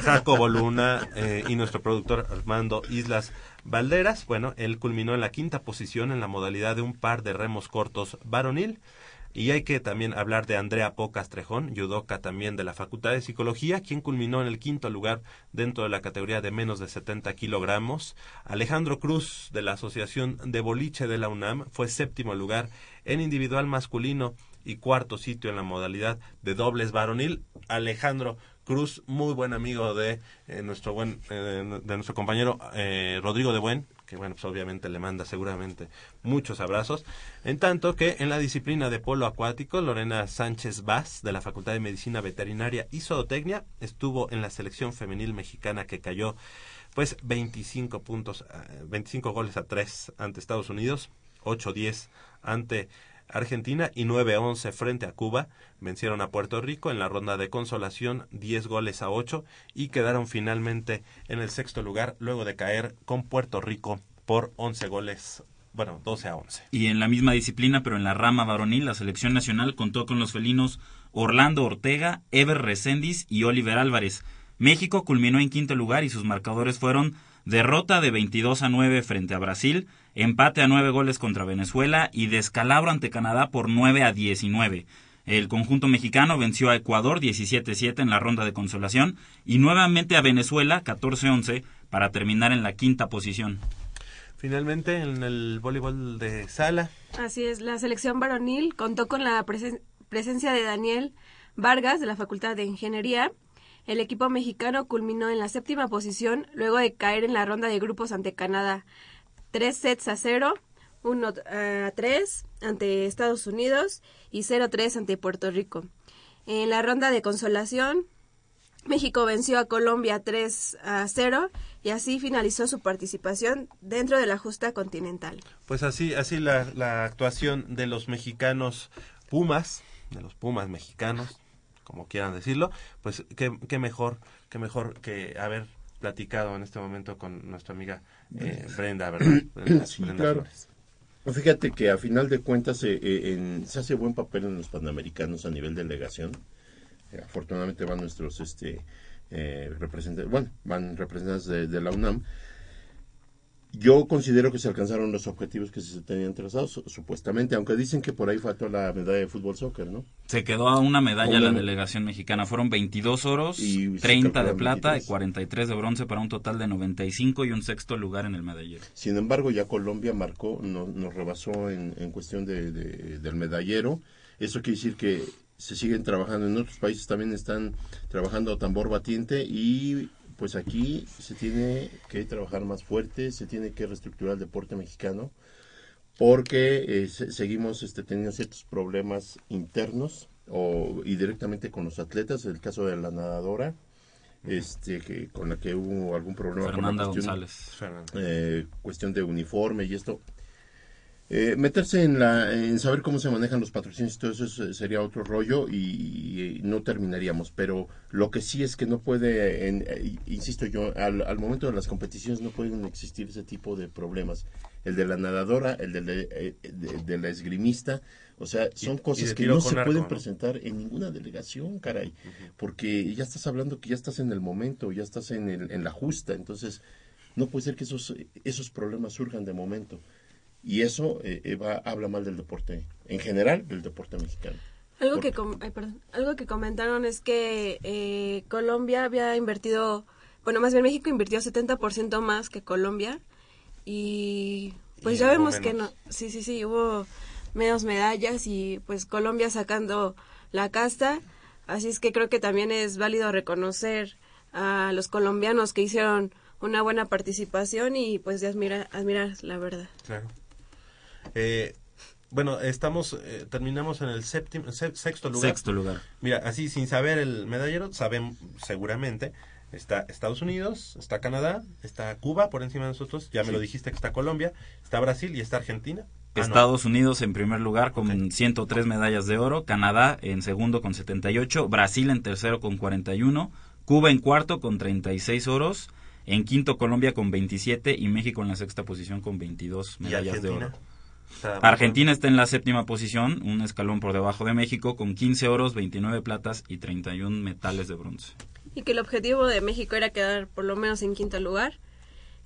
Jacobo Luna eh, y nuestro productor Armando Islas Valderas. Bueno, él culminó en la quinta posición en la modalidad de un par de remos cortos varonil. Y hay que también hablar de Andrea Pocas Trejón, judoka también de la Facultad de Psicología, quien culminó en el quinto lugar dentro de la categoría de menos de 70 kilogramos. Alejandro Cruz, de la Asociación de Boliche de la UNAM, fue séptimo lugar en individual masculino y cuarto sitio en la modalidad de dobles varonil. Alejandro Cruz, muy buen amigo de eh, nuestro buen eh, de nuestro compañero eh, Rodrigo de Buen, que bueno, pues obviamente le manda seguramente muchos abrazos. En tanto que en la disciplina de polo acuático, Lorena Sánchez Vaz, de la Facultad de Medicina Veterinaria y Zootecnia, estuvo en la selección femenil mexicana que cayó pues 25 puntos, 25 goles a 3 ante Estados Unidos, 8-10 ante Argentina y 9-11 frente a Cuba vencieron a Puerto Rico en la ronda de consolación 10 goles a 8 y quedaron finalmente en el sexto lugar luego de caer con Puerto Rico por 11 goles bueno, 12 a 11. Y en la misma disciplina, pero en la rama varonil, la selección nacional contó con los felinos Orlando Ortega, Ever Reséndiz y Oliver Álvarez. México culminó en quinto lugar y sus marcadores fueron derrota de 22 a 9 frente a Brasil, empate a nueve goles contra Venezuela y descalabro ante Canadá por 9 a 19. El conjunto mexicano venció a Ecuador 17-7 en la ronda de consolación y nuevamente a Venezuela 14-11 para terminar en la quinta posición. Finalmente, en el voleibol de sala. Así es, la selección varonil contó con la presencia de Daniel Vargas de la Facultad de Ingeniería. El equipo mexicano culminó en la séptima posición luego de caer en la ronda de grupos ante Canadá. Tres sets a cero, uno a tres ante Estados Unidos y 0-3 ante Puerto Rico. En la ronda de consolación, México venció a Colombia 3 a 0 y así finalizó su participación dentro de la justa continental. Pues así, así la, la actuación de los mexicanos Pumas, de los Pumas mexicanos, como quieran decirlo, pues qué, qué mejor, qué mejor que haber platicado en este momento con nuestra amiga eh, Brenda, ¿verdad? sí, claro. Fíjate que a final de cuentas eh, eh, se hace buen papel en los panamericanos a nivel delegación afortunadamente van nuestros este eh, representantes, bueno, van representantes de, la UNAM. Yo considero que se alcanzaron los objetivos que se tenían trazados, supuestamente, aunque dicen que por ahí faltó la medalla de fútbol soccer, ¿no? Se quedó a una medalla la delegación mexicana. Fueron 22 oros, y 30 de plata y 43 de bronce para un total de 95 y un sexto lugar en el medallero. Sin embargo, ya Colombia marcó, nos rebasó en, cuestión de, del medallero. Eso quiere decir que se siguen trabajando. En otros países también están trabajando tambor batiente y pues aquí se tiene que trabajar más fuerte, se tiene que reestructurar el deporte mexicano porque eh, seguimos este, teniendo ciertos problemas internos o, y directamente con los atletas, el caso de la nadadora, este que con la que hubo algún problema con la cuestión, eh, cuestión de uniforme y esto eh, meterse en, la, en saber cómo se manejan los patrocinios y todo eso sería otro rollo y, no terminaríamos. Pero lo que sí es que no puede, eh, insisto yo, al, momento de las competiciones no pueden existir ese tipo de problemas. El de la nadadora, el de, eh, la esgrimista, o sea, son cosas que no se pueden presentar en ninguna delegación, caray, porque ya estás hablando que ya estás en el momento, ya estás en, el, en la justa, entonces no puede ser que esos, esos problemas surjan de momento. Y eso eh, eh, habla mal del deporte, en general, del deporte mexicano. Algo, que, algo que comentaron es que eh, Colombia había invertido, bueno, más bien México invirtió 70% más que Colombia. Y pues ya vemos que no, sí, sí, sí, hubo menos medallas y pues Colombia sacando la casta. Así es que creo que también es válido reconocer a los colombianos que hicieron una buena participación y pues de admirar, admirar la verdad. Claro. Eh, bueno, estamos, eh, terminamos en el séptimo, sexto lugar. Sexto lugar. Mira, así sin saber el medallero, saben seguramente, está Estados Unidos, está Canadá, está Cuba por encima de nosotros, ya me lo dijiste que está Colombia, está Brasil y está Argentina. Ah, Estados Unidos en primer lugar con 103 medallas de oro, Canadá en segundo con 78, Brasil en tercero con 41, Cuba en cuarto con 36 oros, en quinto Colombia con 27 y México en la sexta posición con 22 medallas de oro. Argentina está en la séptima posición, un escalón por debajo de México, con 15 oros, 29 platas y 31 metales de bronce. Y que el objetivo de México era quedar por lo menos en quinto lugar.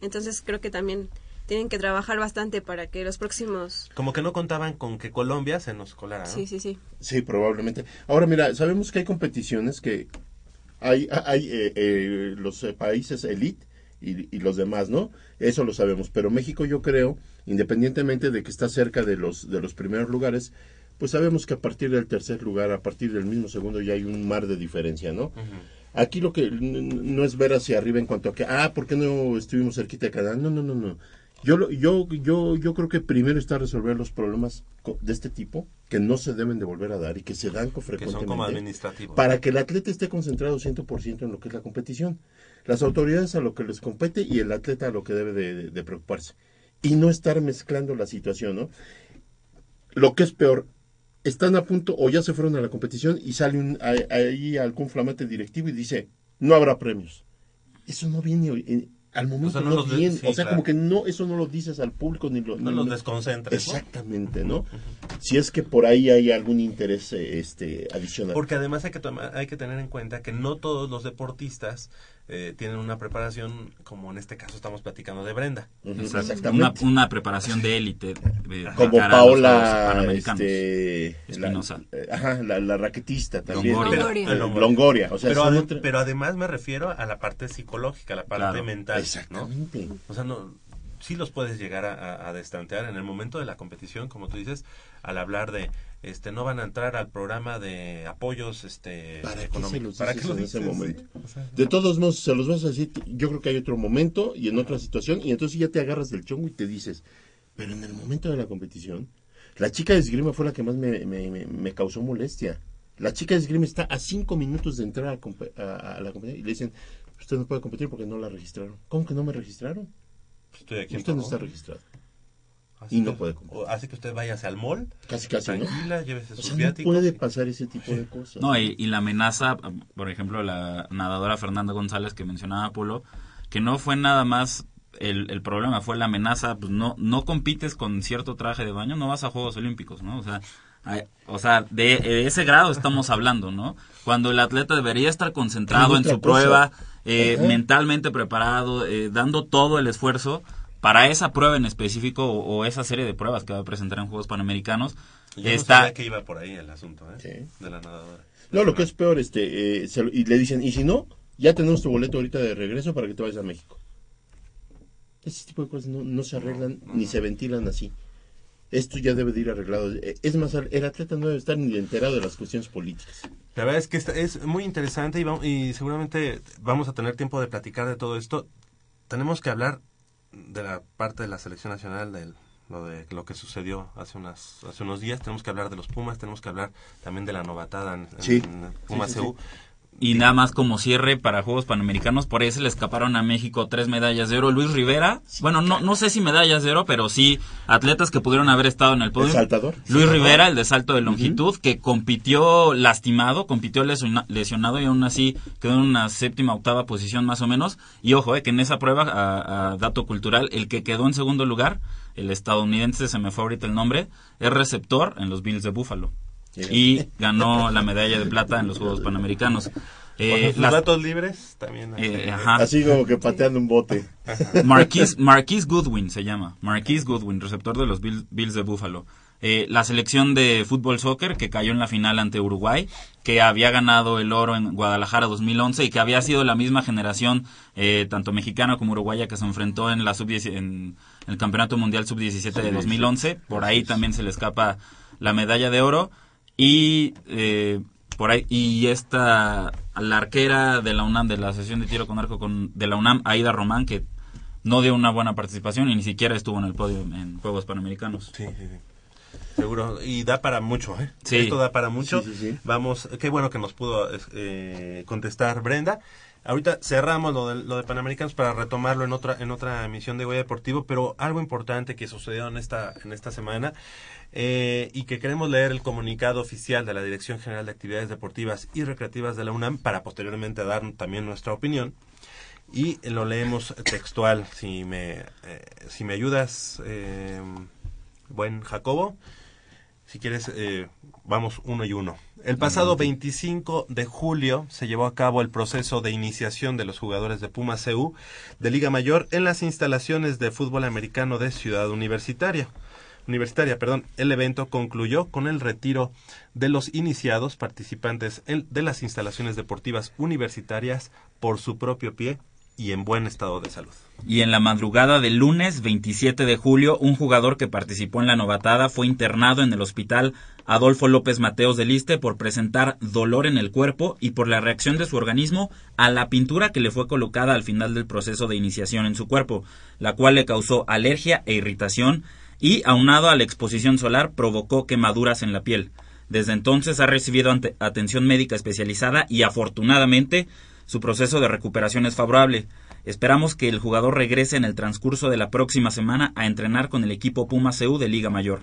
Entonces creo que también tienen que trabajar bastante para que los próximos... Como que no contaban con que Colombia se nos colara. Sí, sí, sí. Sí, probablemente. Ahora mira, sabemos que hay competiciones que hay, hay eh, eh, los eh, países elite y, y los demás, ¿no? Eso lo sabemos. Pero México yo creo independientemente de que está cerca de los, de los primeros lugares, pues sabemos que a partir del tercer lugar, a partir del mismo segundo, ya hay un mar de diferencia, ¿no? Aquí lo que no es ver hacia arriba en cuanto a que, ah, ¿por qué no estuvimos cerquita de Canadá? No, no, no, no. Yo, yo, yo, yo creo que primero está resolver los problemas de este tipo que no se deben de volver a dar y que se dan con frecuentemente. como administrativos. Para que el atleta esté concentrado 100% en lo que es la competición. Las autoridades a lo que les compete y el atleta a lo que debe de preocuparse y no estar mezclando la situación, ¿no? Lo que es peor, están a punto o ya se fueron a la competición y sale un, ahí algún flamante directivo y dice, no habrá premios. Eso no viene al momento no, viene. o sea, como que no, eso no lo dices al público ni lo... No, los desconcentres. Exactamente, ¿no? Si es que por ahí hay algún interés este adicional. Porque además hay que, hay que tener en cuenta que no todos los deportistas eh, tienen una preparación, como en este caso estamos platicando de Brenda. Una, una, preparación de élite. como Paola este, Espinosa. La, eh, ajá, la, raquetista también. Longoria. Longoria. O sea, pero, además me refiero a la parte psicológica, a la parte mental. Exactamente. O sea, no sí los puedes llegar a, a, destantear en el momento de la competición, como tú dices, al hablar de este no van a entrar al programa de apoyos este ¿Para económicos. ¿Para qué en ese momento? de todos modos, se los vas a decir, yo creo que hay otro momento y en otra situación, y entonces ya te agarras del chongo y te dices, pero en el momento de la competición, la chica de esgrima fue la que más me, me, me, causó molestia. La chica de esgrima está a cinco minutos de entrar a, a, la competición y le dicen, usted no puede competir porque no la registraron. ¿Cómo que no me registraron? Estoy aquí usted no está registrado y no puede comprar. Así que usted vaya al mall. Casi, casi. Tranquila, llévese sus no puede pasar ese tipo de cosas. No, y, la amenaza, por ejemplo, la nadadora Fernanda González que mencionaba Polo, que no fue nada más el, el problema, fue la amenaza, pues no, no compites con cierto traje de baño, no vas a Juegos Olímpicos, ¿no? O sea, o sea, de, ese grado estamos hablando, ¿no? Cuando el atleta debería estar concentrado en su prueba, eh, mentalmente preparado, eh, dando todo el esfuerzo para esa prueba en específico o, esa serie de pruebas que va a presentar en Juegos Panamericanos. Yo está... que iba por ahí el asunto, ¿eh? De la nadadora. No, lo que es peor, este, eh, y le dicen, y si no, ya tenemos tu boleto ahorita de regreso para que te vayas a México. Ese tipo de cosas no, se arreglan ni se ventilan así. Esto ya debe de ir arreglado. Eh, es más, el atleta no debe estar ni enterado de las cuestiones políticas. La verdad es que es muy interesante y, y seguramente vamos a tener tiempo de platicar de todo esto. Tenemos que hablar de la parte de la selección nacional de lo de lo que sucedió hace unas hace unos días tenemos que hablar de los Pumas tenemos que hablar también de la novatada en, Pumas y nada más como cierre para Juegos Panamericanos, por ahí se le escaparon a México tres medallas de oro. Luis Rivera, bueno, no, no sé si medallas de oro, pero sí atletas que pudieron haber estado en el podio. saltador. Luis Rivera, el de salto de longitud, que compitió lastimado, compitió lesionado y aún así quedó en una séptima, octava posición más o menos. Y ojo, eh, que en esa prueba, a, dato cultural, el que quedó en segundo lugar, el estadounidense, se me fue ahorita el nombre, es receptor en los Bills de Búfalo y ganó la medalla de plata en los Juegos Panamericanos. Eh, los datos libres también. Eh, Así como que pateando un bote. Marquise, Goodwin se llama. Marquise Goodwin, receptor de los Bills, de Buffalo. Eh, la selección de fútbol soccer que cayó en la final ante Uruguay, que había ganado el oro en Guadalajara 2011 y que había sido la misma generación, eh, tanto mexicana como uruguaya, que se enfrentó en, la sub en el Campeonato Mundial Sub-17 de 2011. Por ahí también se le escapa la medalla de oro. Y eh, por ahí y esta la arquera de la UNAM de la sesión de tiro con arco con de la UNAM Aida Román que no dio una buena participación y ni siquiera estuvo en el podio en Juegos Panamericanos. Sí, sí, Seguro, y da para mucho, ¿eh? Esto da para mucho. Vamos, qué bueno que nos pudo eh, contestar Brenda. Ahorita cerramos lo de, lo de Panamericanos para retomarlo en otra en otra emisión de Goya Deportivo, pero algo importante que sucedió en esta en esta semana eh, y que queremos leer el comunicado oficial de la Dirección General de Actividades Deportivas y Recreativas de la UNAM para posteriormente dar también nuestra opinión. Y lo leemos textual, si me, eh, si me ayudas, eh, buen Jacobo. Si quieres, vamos uno y uno. El pasado 25 de julio se llevó a cabo el proceso de iniciación de los jugadores de Puma CU de Liga Mayor en las instalaciones de fútbol americano de Ciudad Universitaria universitaria, perdón, el evento concluyó con el retiro de los iniciados participantes de las instalaciones deportivas universitarias por su propio pie y en buen estado de salud. Y en la madrugada del lunes 27 de julio, un jugador que participó en la novatada fue internado en el hospital Adolfo López Mateos de Liste por presentar dolor en el cuerpo y por la reacción de su organismo a la pintura que le fue colocada al final del proceso de iniciación en su cuerpo, la cual le causó alergia e irritación y, aunado a la exposición solar, provocó quemaduras en la piel. Desde entonces ha recibido atención médica especializada y afortunadamente su proceso de recuperación es favorable. Esperamos que el jugador regrese en el transcurso de la próxima semana a entrenar con el equipo Puma CU de Liga Mayor.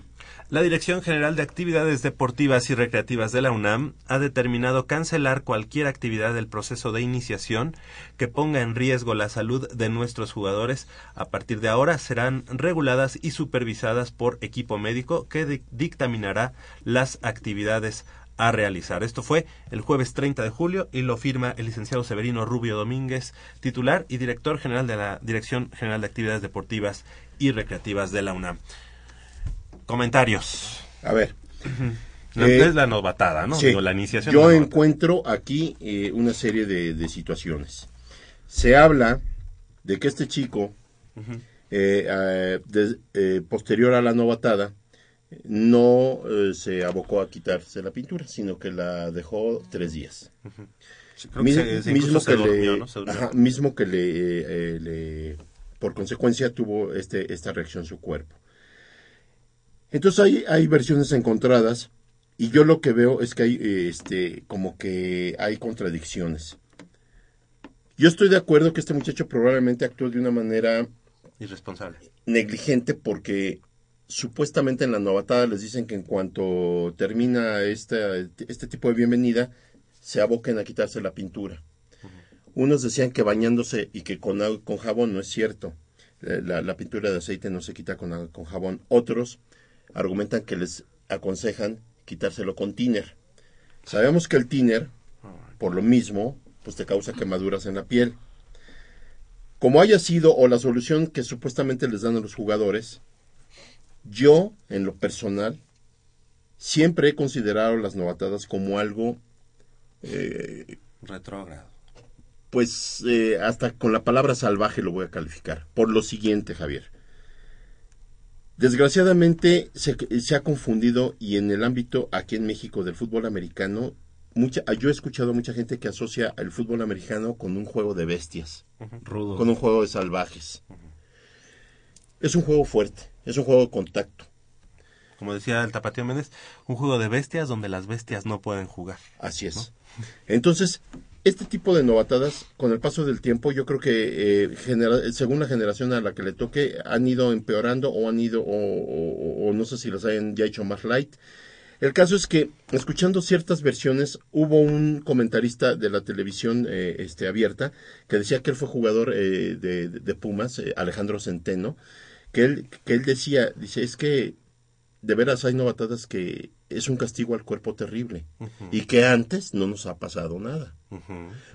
La Dirección General de Actividades Deportivas y Recreativas de la UNAM ha determinado cancelar cualquier actividad del proceso de iniciación que ponga en riesgo la salud de nuestros jugadores. A partir de ahora serán reguladas y supervisadas por equipo médico que dictaminará las actividades a realizar. Esto fue el jueves 30 de julio y lo firma el licenciado Severino Rubio Domínguez, titular y director general de la Dirección General de Actividades Deportivas y Recreativas de la UNAM comentarios. A ver. Eh, es la novatada, ¿no? la iniciación. Yo encuentro aquí eh, una serie de, situaciones. Se habla de que este chico eh, eh, posterior a la novatada, no eh, se abocó a quitarse la pintura, sino que la dejó tres días. mismo, que le, mismo que le, por consecuencia tuvo este, esta reacción su cuerpo. Entonces hay, hay versiones encontradas y yo lo que veo es que hay este como que hay contradicciones. Yo estoy de acuerdo que este muchacho probablemente actuó de una manera irresponsable, negligente porque supuestamente en la novatada les dicen que en cuanto termina este, este tipo de bienvenida, se aboquen a quitarse la pintura. Unos decían que bañándose y que con, con jabón no es cierto. La, pintura de aceite no se quita con, con jabón. Otros argumentan que les aconsejan quitárselo con tiner. Sabemos que el tiner, por lo mismo, pues te causa quemaduras en la piel. Como haya sido o la solución que supuestamente les dan a los jugadores, yo, en lo personal, siempre he considerado las novatadas como algo... Eh, Retrógrado. Pues eh, hasta con la palabra salvaje lo voy a calificar. Por lo siguiente, Javier. Desgraciadamente se, se, ha confundido y en el ámbito aquí en México del fútbol americano, mucha, yo he escuchado a mucha gente que asocia el fútbol americano con un juego de bestias, con un juego de salvajes. Es un juego fuerte, es un juego de contacto. Como decía el Tapatío Méndez, un juego de bestias donde las bestias no pueden jugar. Así es. Entonces, este tipo de novatadas, con el paso del tiempo, yo creo que eh, según la generación a la que le toque, han ido empeorando o han ido, o, no sé si los hayan ya hecho más light. El caso es que, escuchando ciertas versiones, hubo un comentarista de la televisión eh, este, abierta que decía que él fue jugador eh, de, de, Pumas, Alejandro Centeno, que él, que él decía, dice, es que de veras hay novatadas que es un castigo al cuerpo terrible y que antes no nos ha pasado nada.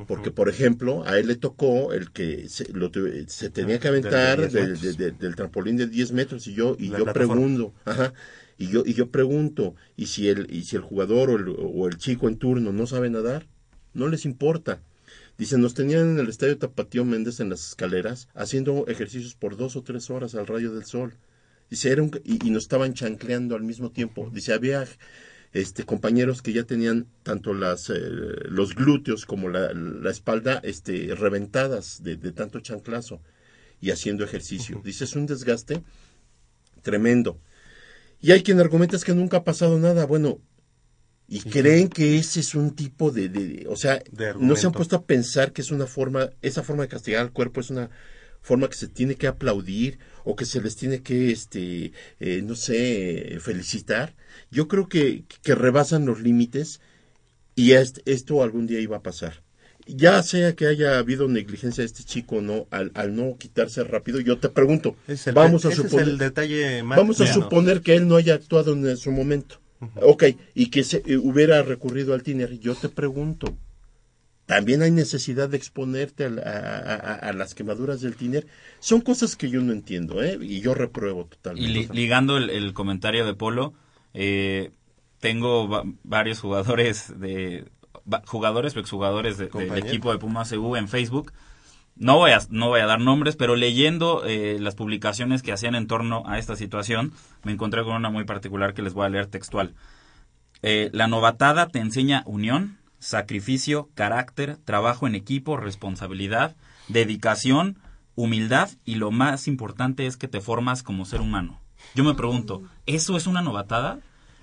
Porque, por ejemplo, a él le tocó el que se, lo, se tenía ah, que aventar del trampolín de 10 metros y yo, y yo pregunto, ajá, y yo, y yo pregunto, ¿y si el, y si el jugador o el, o el chico en turno no sabe nadar? No les importa. Dicen, nos tenían en el estadio Tapatío Méndez en las escaleras haciendo ejercicios por dos o tres horas al rayo del sol. Dice, era y, nos estaban chancleando al mismo tiempo. Dice, había este, compañeros que ya tenían tanto las, eh, los glúteos como la, espalda este, reventadas de, tanto chanclazo y haciendo ejercicio. Dice, es un desgaste tremendo. Y hay quien argumenta es que nunca ha pasado nada. Bueno, y creen que ese es un tipo de, o sea, no se han puesto a pensar que es una forma, esa forma de castigar al cuerpo es una forma que se tiene que aplaudir o que se les tiene que, este, eh, no sé, felicitar. Yo creo que, que rebasan los límites y esto algún día iba a pasar. Ya sea que haya habido negligencia de este chico o no, al, al no quitarse rápido, yo te pregunto, vamos a suponer, el detalle vamos a suponer que él no haya actuado en su momento Ok, y que se eh, hubiera recurrido al tiner. Yo te pregunto, ¿también hay necesidad de exponerte a, las quemaduras del tiner? Son cosas que yo no entiendo, ¿eh? Y yo repruebo totalmente. Y ligando el, comentario de Polo, eh, tengo varios jugadores de jugadores o exjugadores del equipo de Pumas EU en Facebook no voy a, no voy a dar nombres, pero leyendo eh, las publicaciones que hacían en torno a esta situación, me encontré con una muy particular que les voy a leer textual. Eh, la novatada te enseña unión, sacrificio, carácter, trabajo en equipo, responsabilidad, dedicación, humildad y lo más importante es que te formas como ser humano. Yo me pregunto, ¿eso es una novatada?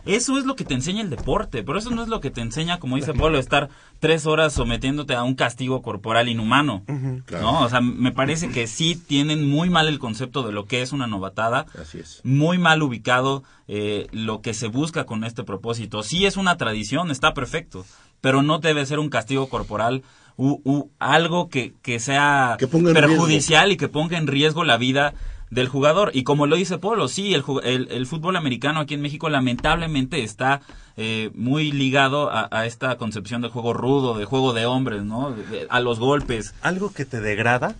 Eso es lo que te enseña el deporte, pero eso no es lo que te enseña, como dice Pablo, estar tres horas sometiéndote a un castigo corporal inhumano. ¿no? O sea, me parece que sí tienen muy mal el concepto de lo que es una novatada. Así es. Muy mal ubicado eh, lo que se busca con este propósito. Sí es una tradición, está perfecto, pero no debe ser un castigo corporal u, algo que, que sea perjudicial y que ponga en riesgo la vida del jugador. Y como lo dice Polo, sí, el, el, fútbol americano aquí en México lamentablemente está eh, muy ligado a, esta concepción del juego rudo, de juego de hombres, ¿no? a los golpes. Algo que te degrada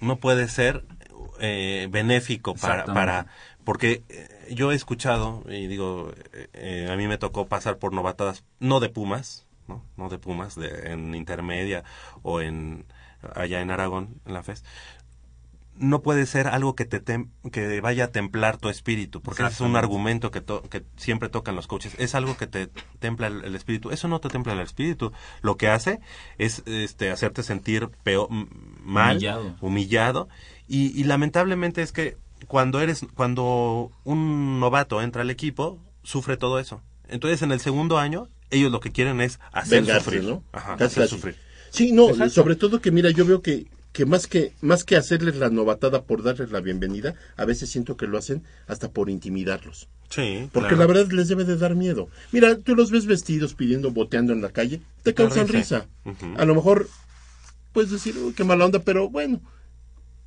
no puede ser eh, benéfico para, para porque eh, yo he escuchado y digo a mí me tocó pasar por novatadas no de Pumas no no de Pumas de, en intermedia o en allá en Aragón en la FES no puede ser algo que te que vaya a templar tu espíritu, porque ese es un argumento que, que siempre tocan los coaches. Es algo que te templa el, espíritu. Eso no te templa el espíritu. Lo que hace es este hacerte sentir peor, mal, humillado. y, y lamentablemente es que cuando eres cuando un novato entra al equipo sufre todo eso. Entonces en el segundo año ellos lo que quieren es hacer sufrir, ¿no? Ajá, hacer sufrir. Sí, no, sobre todo que mira, yo veo que que más que más que hacerles la novatada por darles la bienvenida, a veces siento que lo hacen hasta por intimidarlos. Sí. Porque la verdad les debe de dar miedo. Mira, tú los ves vestidos pidiendo, boteando en la calle, te causan risa. A lo mejor puedes decir, qué mala onda, pero bueno,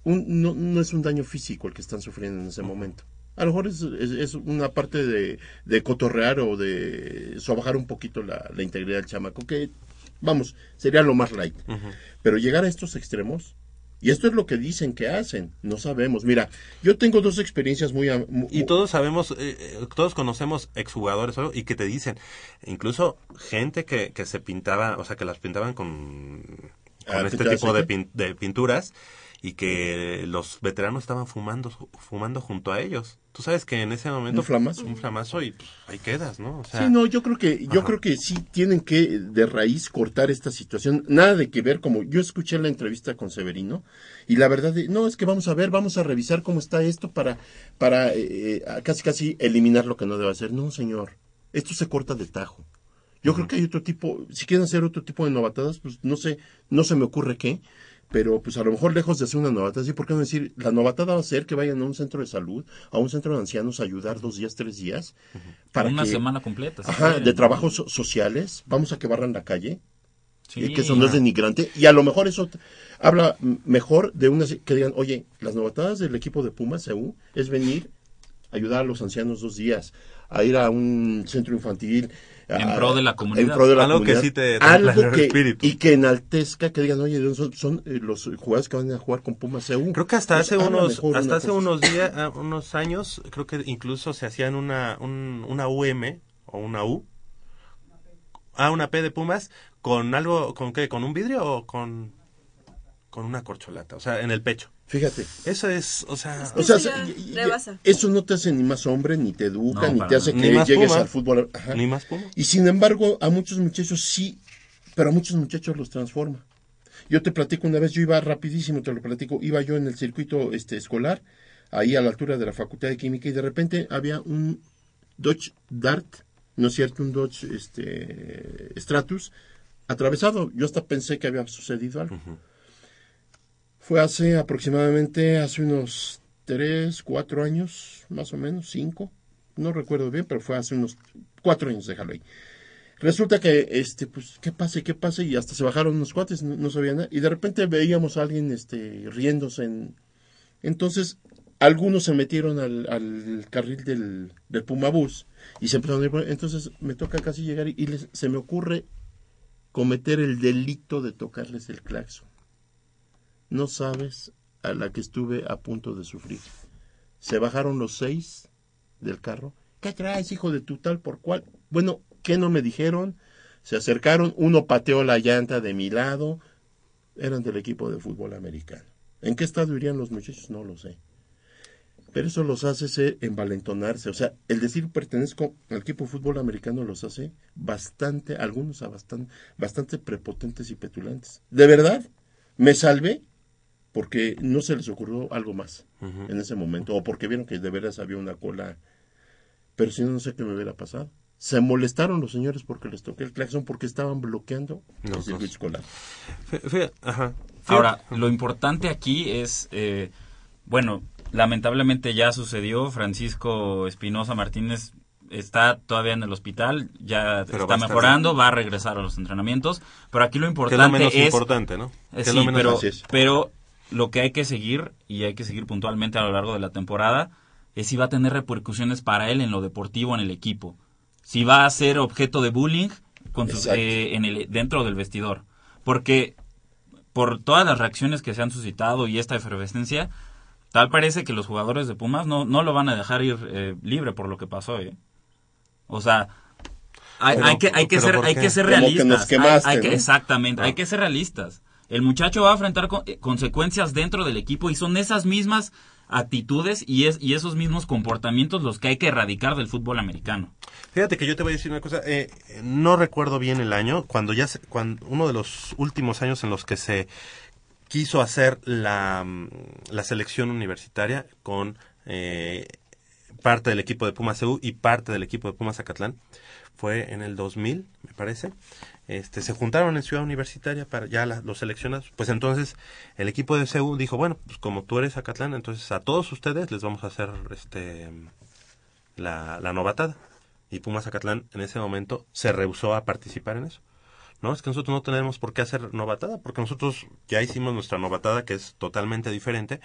no, no, es un daño físico el que están sufriendo en ese momento. A lo mejor es, es, una parte de, de, cotorrear o de sobajar un poquito la, la, integridad del chamaco, que, vamos, sería lo más light. Pero llegar a estos extremos, y esto es lo que dicen que hacen, no sabemos. Mira, yo tengo dos experiencias muy... y todos sabemos, eh, eh, todos conocemos exjugadores y que te dicen, incluso gente que, que se pintaba, o sea, que las pintaban con, con ah, este tipo de, de pinturas y que los veteranos estaban fumando fumando junto a ellos. Tú sabes que en ese momento un flamazo, un flamazo y pues, ahí quedas, ¿no? sí, no, yo creo que yo creo que sí tienen que de raíz cortar esta situación. Nada de que ver como yo escuché la entrevista con Severino y la verdad no es que vamos a ver, vamos a revisar cómo está esto para para eh, eh, casi casi eliminar lo que no debe hacer. No, señor. Esto se corta de tajo. Yo creo que hay otro tipo, si quieren hacer otro tipo de novatadas, pues no sé, no se me ocurre qué, pero pues a lo mejor lejos de hacer una novatada, ¿sí? ¿por qué no decir? La novatada va a ser que vayan a un centro de salud, a un centro de ancianos a ayudar dos días, tres días. Para una semana completa. Ajá, de trabajos sociales, vamos a que barran la calle, sí, que eso no es denigrante, y a lo mejor eso habla mejor de una, que digan, oye, las novatadas del equipo de Pumas, CEU, es venir, ayudar a los ancianos dos días, a ir a un centro infantil, en pro de la comunidad. algo que sí te algo que, espíritu. Y que enaltezca, que digan, oye, son, eh, los jugadores que van a jugar con Pumas CU. Creo que hasta hace unos hasta hace unos días, ah, unos años, creo que incluso se hacían una, una UM o una U. Ah, una P de Pumas con algo, ¿con qué? ¿Con un vidrio o con, con una corcholata? O sea, en el pecho. Fíjate. Eso es, o sea... O sea, eso no te hace ni más hombre, ni te educa, ni te hace que llegues al fútbol. Ni más puma. Y sin embargo, a muchos muchachos sí, pero a muchos muchachos los transforma. Yo te platico una vez, yo iba rapidísimo, te lo platico, iba yo en el circuito este escolar, ahí a la altura de la Facultad de Química, y de repente había un Dodge Dart, ¿no es cierto? Un Dodge este, Stratus atravesado. Yo hasta pensé que había sucedido algo. Fue hace aproximadamente, hace unos tres, cuatro años, más o menos, cinco, no recuerdo bien, pero fue hace unos cuatro años, déjalo ahí. Resulta que, este, pues, ¿qué pase, qué pase? Y hasta se bajaron unos cuates, no, sabían nada. Y de repente veíamos a alguien, este, riéndose. En... Entonces, algunos se metieron al, carril del, del Pumabús y se empezaron a. Entonces, me toca casi llegar y, se me ocurre cometer el delito de tocarles el claxon. No sabes a la que estuve a punto de sufrir. Se bajaron los seis del carro. ¿Qué traes, hijo de tu tal por cual? Bueno, ¿qué no me dijeron? Se acercaron, uno pateó la llanta de mi lado. Eran del equipo de fútbol americano. ¿En qué estado irían los muchachos? No lo sé. Pero eso los hace envalentonarse. O sea, el decir pertenezco al equipo de fútbol americano los hace bastante, algunos a bastante, bastante prepotentes y petulantes. ¿De verdad? ¿Me salvé? Porque no se les ocurrió algo más en ese momento, o porque vieron que de veras había una cola, pero si no, no sé qué me hubiera pasado. Se molestaron los señores porque les toqué el claxon porque estaban bloqueando el circuito escolar. Ahora, lo importante aquí es, eh, bueno, lamentablemente ya sucedió, Francisco Espinosa Martínez está todavía en el hospital, ya está mejorando, va a regresar a los entrenamientos, pero aquí lo importante es... lo menos importante, ¿no? Eh, sí, pero, pero lo que hay que seguir, y hay que seguir puntualmente a lo largo de la temporada, es si va a tener repercusiones para él en lo deportivo, en el equipo. Si va a ser objeto de bullying con eh, en el, dentro del vestidor. Porque por todas las reacciones que se han suscitado y esta efervescencia, tal parece que los jugadores de Pumas no, no lo van a dejar ir eh, libre por lo que pasó. ¿eh? O sea, hay, que, hay, que, ser, hay que ser realistas. exactamente, hay que ser realistas. El muchacho va a enfrentar eh, consecuencias dentro del equipo y son esas mismas actitudes y, es, y esos mismos comportamientos los que hay que erradicar del fútbol americano. Fíjate que yo te voy a decir una cosa, eh, no recuerdo bien el año, cuando ya, se, cuando uno de los últimos años en los que se quiso hacer la, mm, la selección universitaria con eh, parte del equipo de Pumas EU y parte del equipo de Pumas Acatlán, fue en el 2000, me parece. Este, se juntaron en Ciudad Universitaria para ya los seleccionados. Pues entonces el equipo de CEU dijo, bueno, pues como tú eres Acatlán, entonces a todos ustedes les vamos a hacer este la, la novatada. Y Pumas Acatlán en ese momento se rehusó a participar en eso. No, es que nosotros no tenemos por qué hacer novatada, porque nosotros ya hicimos nuestra novatada, que es totalmente diferente.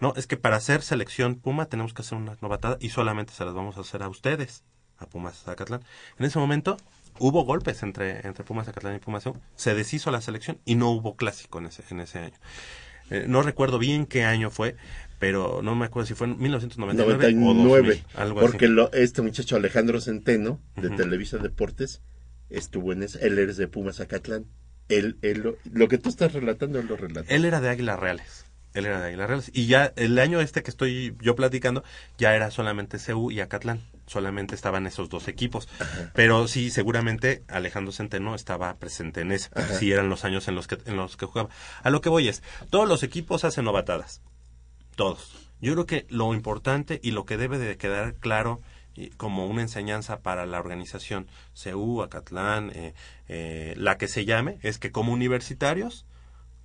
No, es que para hacer selección Puma tenemos que hacer una novatada y solamente se las vamos a hacer a ustedes, a Pumas Zacatlán. En ese momento hubo golpes entre, entre Pumas Zacatlán y Pumas se deshizo la selección y no hubo clásico en ese, en ese año. Eh, no recuerdo bien qué año fue, pero no me acuerdo si fue en 1999 o algo porque Lo, este muchacho Alejandro Centeno, de Televisa Deportes, estuvo en ese, él es de Pumas Acatlán. Él, él lo, que tú estás relatando, él lo relata. Él era de Águilas Reales. Él era de Águilas Reales. Y ya el año este que estoy yo platicando, ya era solamente CU y Acatlán. Solamente estaban esos dos equipos. Pero sí, seguramente Alejandro Centeno estaba presente en ese. Sí, eran los años en los, que, en los que jugaba. A lo que voy es, todos los equipos hacen novatadas. Todos. Yo creo que lo importante y lo que debe de quedar claro como una enseñanza para la organización CEU, Acatlán, eh, eh, la que se llame, es que como universitarios,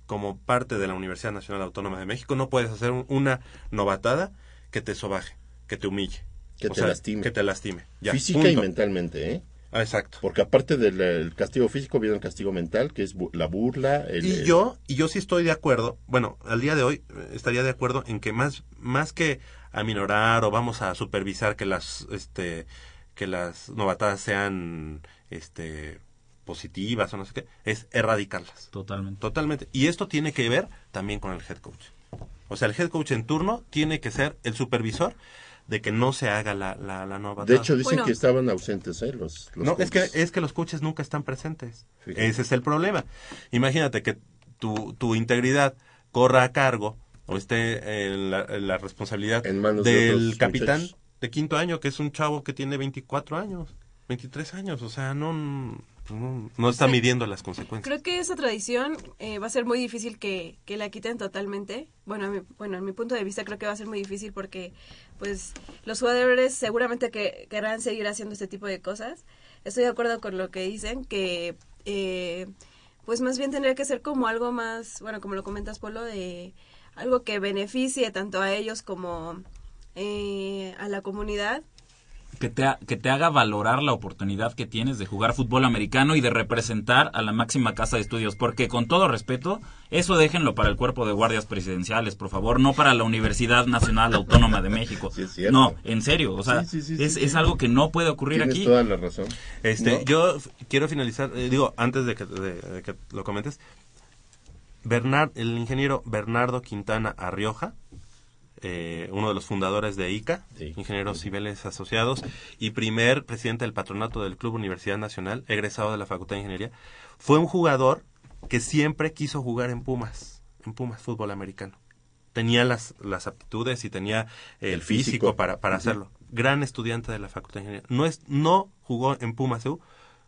como parte de la Universidad Nacional Autónoma de México, no puedes hacer una novatada que te sobaje, que te humille. Que te lastime. Que te lastime. Física y mentalmente, ¿eh? Ah, exacto. Porque aparte del castigo físico viene el castigo mental, que es la burla. y yo y yo sí estoy de acuerdo. Bueno, al día de hoy eh, estaría de acuerdo en que más más que aminorar o vamos a supervisar que las este que las novatadas sean este positivas o no sé qué, es erradicarlas. Totalmente. Totalmente. Y esto tiene que ver también con el head coach. O sea, el head coach en turno tiene que ser el supervisor de que no se haga la, la, la De hecho, dicen que estaban ausentes, ¿eh? Los, no, es que, es que los coaches nunca están presentes. Ese es el problema. Imagínate que tu, tu integridad corra a cargo o esté en la, responsabilidad del capitán de quinto año, que es un chavo que tiene 24 años, 23 años. O sea, no, no, está midiendo las consecuencias. Creo que esa tradición eh, va a ser muy difícil que, que la quiten totalmente. Bueno, bueno, en mi punto de vista creo que va a ser muy difícil porque pues los jugadores seguramente que querrán seguir haciendo este tipo de cosas. Estoy de acuerdo con lo que dicen, que eh, pues más bien tendría que ser como algo más, bueno, como lo comentas, Polo, de algo que beneficie tanto a ellos como eh, a la comunidad que te, que te haga valorar la oportunidad que tienes de jugar fútbol americano y de representar a la máxima casa de estudios. Porque con todo respeto, eso déjenlo para el cuerpo de guardias presidenciales, por favor, no para la Universidad Nacional Autónoma de México. no, en serio, o sea, es, es, algo que no puede ocurrir Tienes aquí. toda la razón. Este, Yo quiero finalizar, eh, digo, antes de que, de que lo comentes, Bernard, el ingeniero Bernardo Quintana Arrioja, eh, uno de los fundadores de ICA, Ingenieros Civiles Asociados, y primer presidente del patronato del Club Universidad Nacional, egresado de la Facultad de Ingeniería, fue un jugador que siempre quiso jugar en Pumas, en Pumas fútbol americano. Tenía las, las aptitudes y tenía el, físico, para, para hacerlo. Gran estudiante de la Facultad de Ingeniería. No, es, no jugó en Pumas EU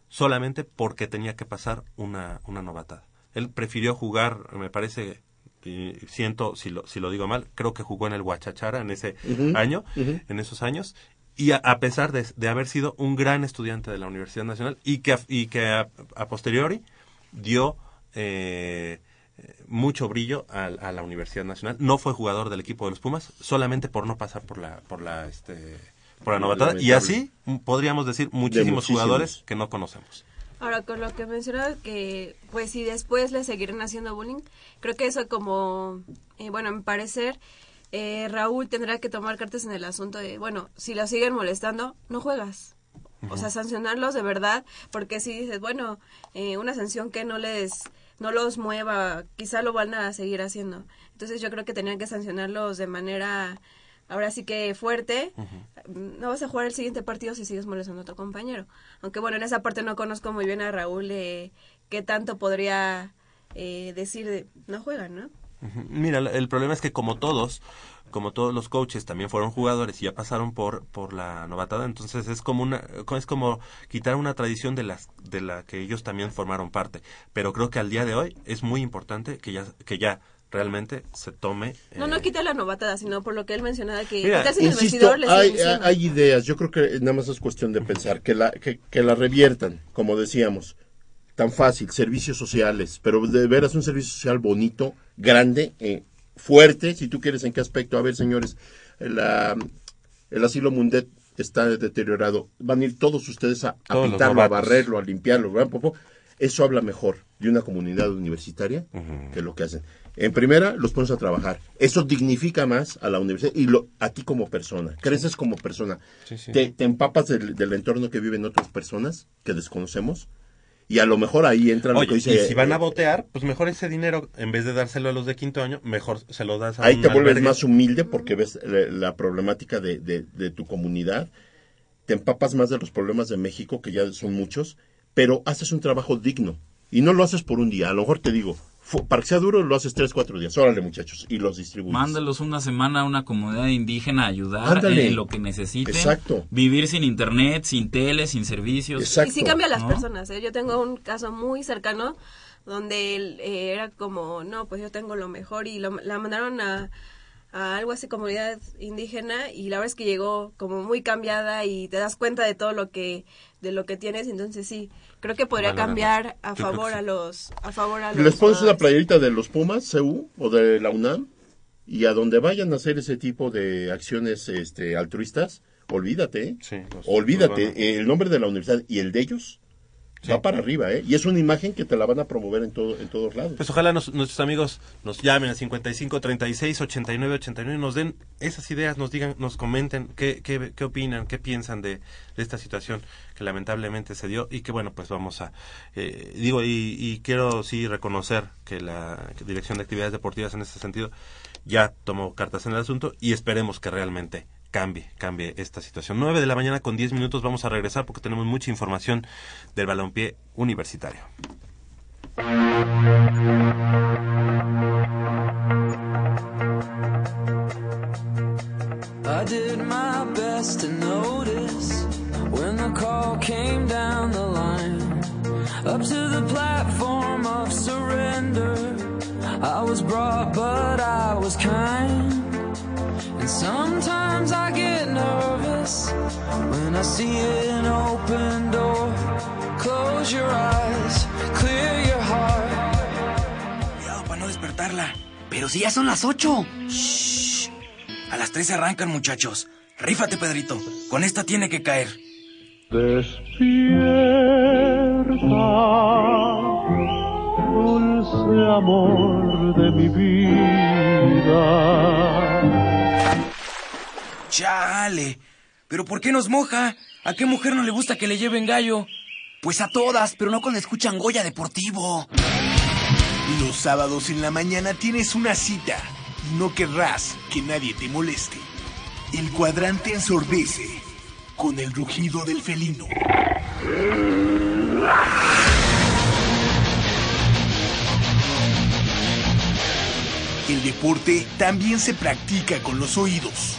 solamente porque tenía que pasar una, una novatada. Él prefirió jugar, me parece, siento si lo, si lo digo mal, creo que jugó en el Huachachara en ese año, en esos años, y a, pesar de, haber sido un gran estudiante de la Universidad Nacional y que, y que a, posteriori dio eh, mucho brillo a, la Universidad Nacional, no fue jugador del equipo de los Pumas, solamente por no pasar por la, por la, este, por la novatada, y así podríamos decir muchísimos jugadores que no conocemos. Ahora, con lo que mencionaba que, pues, si después le seguirán haciendo bullying, creo que eso como, eh, bueno, a mi parecer, eh, Raúl tendrá que tomar cartas en el asunto de, bueno, si lo siguen molestando, no juegas. O sea, sancionarlos de verdad, porque si dices, bueno, eh, una sanción que no les, no los mueva, quizá lo van a seguir haciendo. Entonces yo creo que tenían que sancionarlos de manera ahora sí que fuerte, no vas a jugar el siguiente partido si sigues molestando a tu compañero. Aunque bueno, en esa parte no conozco muy bien a Raúl qué tanto podría eh, decir de, no juegan, ¿no? Mira, el problema es que como todos, como todos los coaches también fueron jugadores y ya pasaron por por la novatada, entonces es como una es como quitar una tradición de las de la que ellos también formaron parte. Pero creo que al día de hoy es muy importante que ya que ya realmente se tome No, eh, no quita la novatada, sino por lo que él mencionaba que Mira, estás en el Insisto, vestidor, les hay, hay ideas, yo creo que nada más es cuestión de pensar, que la, que, que la reviertan, como decíamos, tan fácil, servicios sociales, pero de veras un servicio social bonito, grande, eh, fuerte, si tú quieres en qué aspecto, a ver señores, la- el asilo Mundet está deteriorado, van a ir todos ustedes a, a Todos pintarlo, a barrerlo, a limpiarlo, ¿verdad, Popo? Eso habla mejor de una comunidad universitaria que lo que hacen. En primera, los pones a trabajar. Eso dignifica más a la universidad y lo, a ti como persona. Creces como persona. Sí, sí. Te, te empapas del, del entorno que viven otras personas que desconocemos. Y a lo mejor ahí entra lo Oye, que dice. y si van a votear, pues mejor ese dinero, en vez de dárselo a los de quinto año, mejor se lo das a ahí un te vuelves más humilde porque ves la, problemática de, de- de tu comunidad. Te empapas más de los problemas de México, que ya son muchos, pero haces un trabajo digno. Y no lo haces por un día. A lo mejor te digo, para que sea duro, lo haces tres, cuatro días. Órale, muchachos. Y los distribuyes. Mándalos una semana a una comunidad indígena a ayudar Ándale. en lo que necesiten. Exacto. Vivir sin internet, sin tele, sin servicios. Exacto. Y sí cambia a las ¿no? personas, ¿eh? Yo tengo un caso muy cercano donde él, eh, era como, no, pues yo tengo lo mejor y lo- la mandaron a, a algo así, comunidad indígena y la verdad es que llegó como muy cambiada y te das cuenta de todo lo que de lo que tienes, entonces sí, creo que podría cambiar a Yo favor sí. a los a favor a los Les pones una jugadores. playerita de los Pumas, CU, o de la UNAM, y a donde vayan a hacer ese tipo de acciones este, altruistas, olvídate, ¿eh? Sí, los- olvídate, los- eh, el nombre de la universidad y el de ellos Va para arriba, ¿eh? Y es una imagen que te la van a promover en, todo, en todos lados. Pues ojalá nuestros amigos nos llamen al 55 36 89 89 nos den esas ideas, nos digan, nos comenten qué, qué, qué opinan, qué piensan de, de esta situación que lamentablemente se dio y que bueno, pues vamos a, eh, digo, y, y quiero sí reconocer que la Dirección de Actividades Deportivas en este sentido ya tomó cartas en el asunto y esperemos que realmente cambie, cambie esta situación. 9 de la mañana con 10 minutos vamos a regresar porque tenemos mucha información del balompié universitario. I did my best to notice when the call came down the line. Up to the platform of surrender. I was brought, but I was kind. And sometimes I get nervous when I see an open door. Close your eyes, clear your heart. Cuidado para no despertarla. Pero si ya son las ocho. Shh. A las tres se arrancan, muchachos. Rífate, Pedrito. Con esta tiene que caer. dulce amor de mi vida. Chale. ¿Pero por qué nos moja? ¿A qué mujer no le gusta que le lleven gallo? Pues a todas, pero no cuando escuchan Goya Deportivo. Los sábados en la mañana tienes una cita no querrás que nadie te moleste. El cuadrante ensordece con el rugido del felino. El deporte también se practica con los oídos.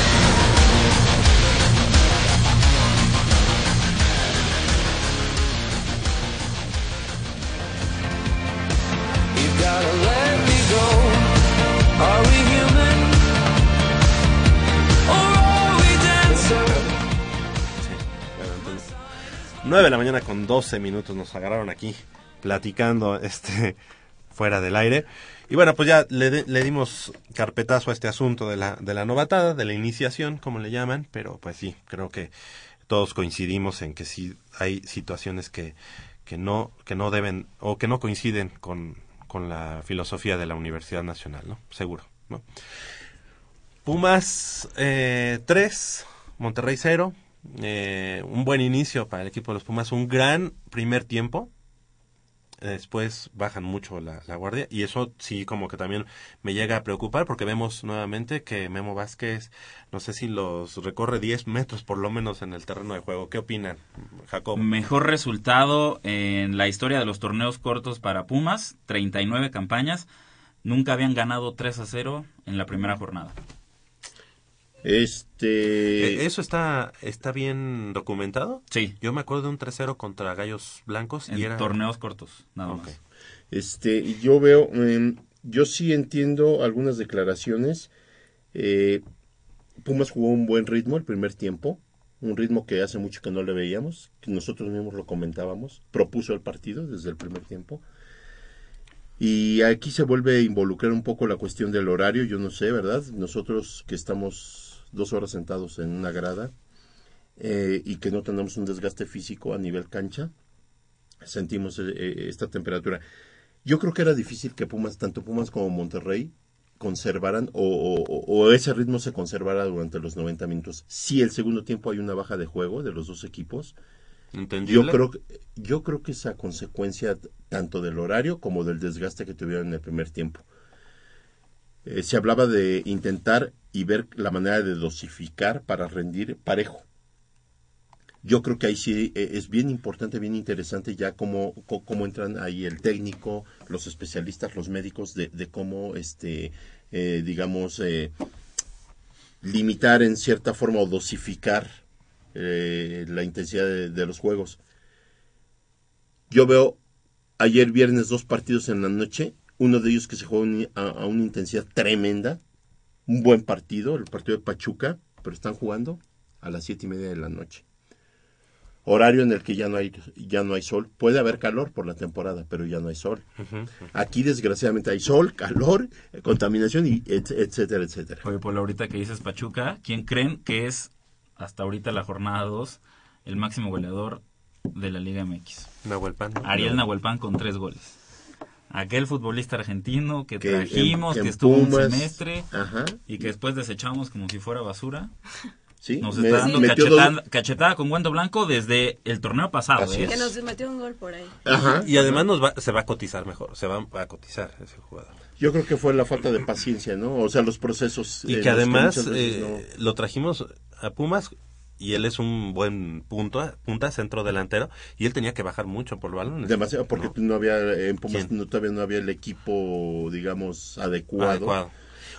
9 de la mañana con 12 minutos nos agarraron aquí platicando este fuera del aire. Y bueno, pues ya le, dimos carpetazo a este asunto de la, de la novatada, de la iniciación, como le llaman, pero pues sí, creo que todos coincidimos en que sí hay situaciones que, que no, que no deben o que no coinciden con, con la filosofía de la Universidad Nacional, ¿no? Seguro, ¿no? Pumas 3, Monterrey 0. Un buen inicio para el equipo de los Pumas, un gran primer tiempo. después bajan mucho la, la guardia y eso sí como que también me llega a preocupar porque vemos nuevamente que Memo Vázquez no sé si los recorre 10 metros por lo menos en el terreno de juego. ¿Qué opinan, Jacob? Mejor resultado en la historia de los torneos cortos para Pumas, 39 campañas. Nunca habían ganado 3 a 0 en la primera jornada. Este. Eh, ¿Eso está, está bien documentado? Sí. Yo me acuerdo de un 3-0 contra Gallos Blancos En y era... torneos cortos, nada más. Este, yo veo, em, yo sí entiendo algunas declaraciones. Eh, Pumas jugó un buen ritmo el primer tiempo, un ritmo que hace mucho que no le veíamos, que nosotros mismos lo comentábamos, propuso el partido desde el primer tiempo. Y aquí se vuelve a involucrar un poco la cuestión del horario, yo no sé, ¿verdad? Nosotros que estamos dos horas sentados en una grada eh, y que no tenemos un desgaste físico a nivel cancha, sentimos eh, eh, esta temperatura. Yo creo que era difícil que Pumas, tanto Pumas como Monterrey, conservaran o, o- o ese ritmo se conservara durante los 90 minutos. Si el segundo tiempo hay una baja de juego de los dos equipos, ¿Entendible? yo creo, que- yo creo que es a consecuencia tanto del horario como del desgaste que tuvieron en el primer tiempo. Eh, se hablaba de intentar y ver la manera de dosificar para rendir parejo. Yo creo que ahí sí eh, es bien importante, bien interesante ya cómo, cómo entran ahí el técnico, los especialistas, los médicos, de, cómo, este, eh, digamos, eh, limitar en cierta forma o dosificar la intensidad de, de los juegos. Yo veo ayer viernes dos partidos en la noche, uno de ellos que se a, a una intensidad tremenda, un buen partido, el partido de Pachuca, pero están jugando a las siete y media de la noche. Horario en el que ya no hay ya no hay sol. Puede haber calor por la temporada, pero ya no hay sol. Aquí desgraciadamente hay sol, calor, contaminación y et- etcétera, etcétera. Oye, Polo, ahorita que dices Pachuca, ¿quién creen que es hasta ahorita la jornada 2 el máximo goleador de la Liga MX? Nahuel Pan. Ariel Nahuelpan con tres goles. Aquel futbolista argentino que, Que en- trajimos, que que, en estuvo Pumas, un semestre Ajá. y que después desechamos como si fuera basura. Sí, Nos me- está dando cachetada, dos- cachetada con guante blanco desde el torneo pasado. Así ¿eh? Que nos metió un gol por ahí. Ajá. Y además nos va, se va a cotizar mejor, se va a cotizar ese jugador. Yo creo que fue la falta de paciencia, ¿no? O sea, los procesos. Y eh, que además veces eh, no- lo trajimos a Pumas y él es un buen punto, punta, centro delantero, y él tenía que bajar mucho por balones. Demasiado, porque No. no, había, en Pumas no, todavía no había el equipo, digamos, adecuado. Adecuado.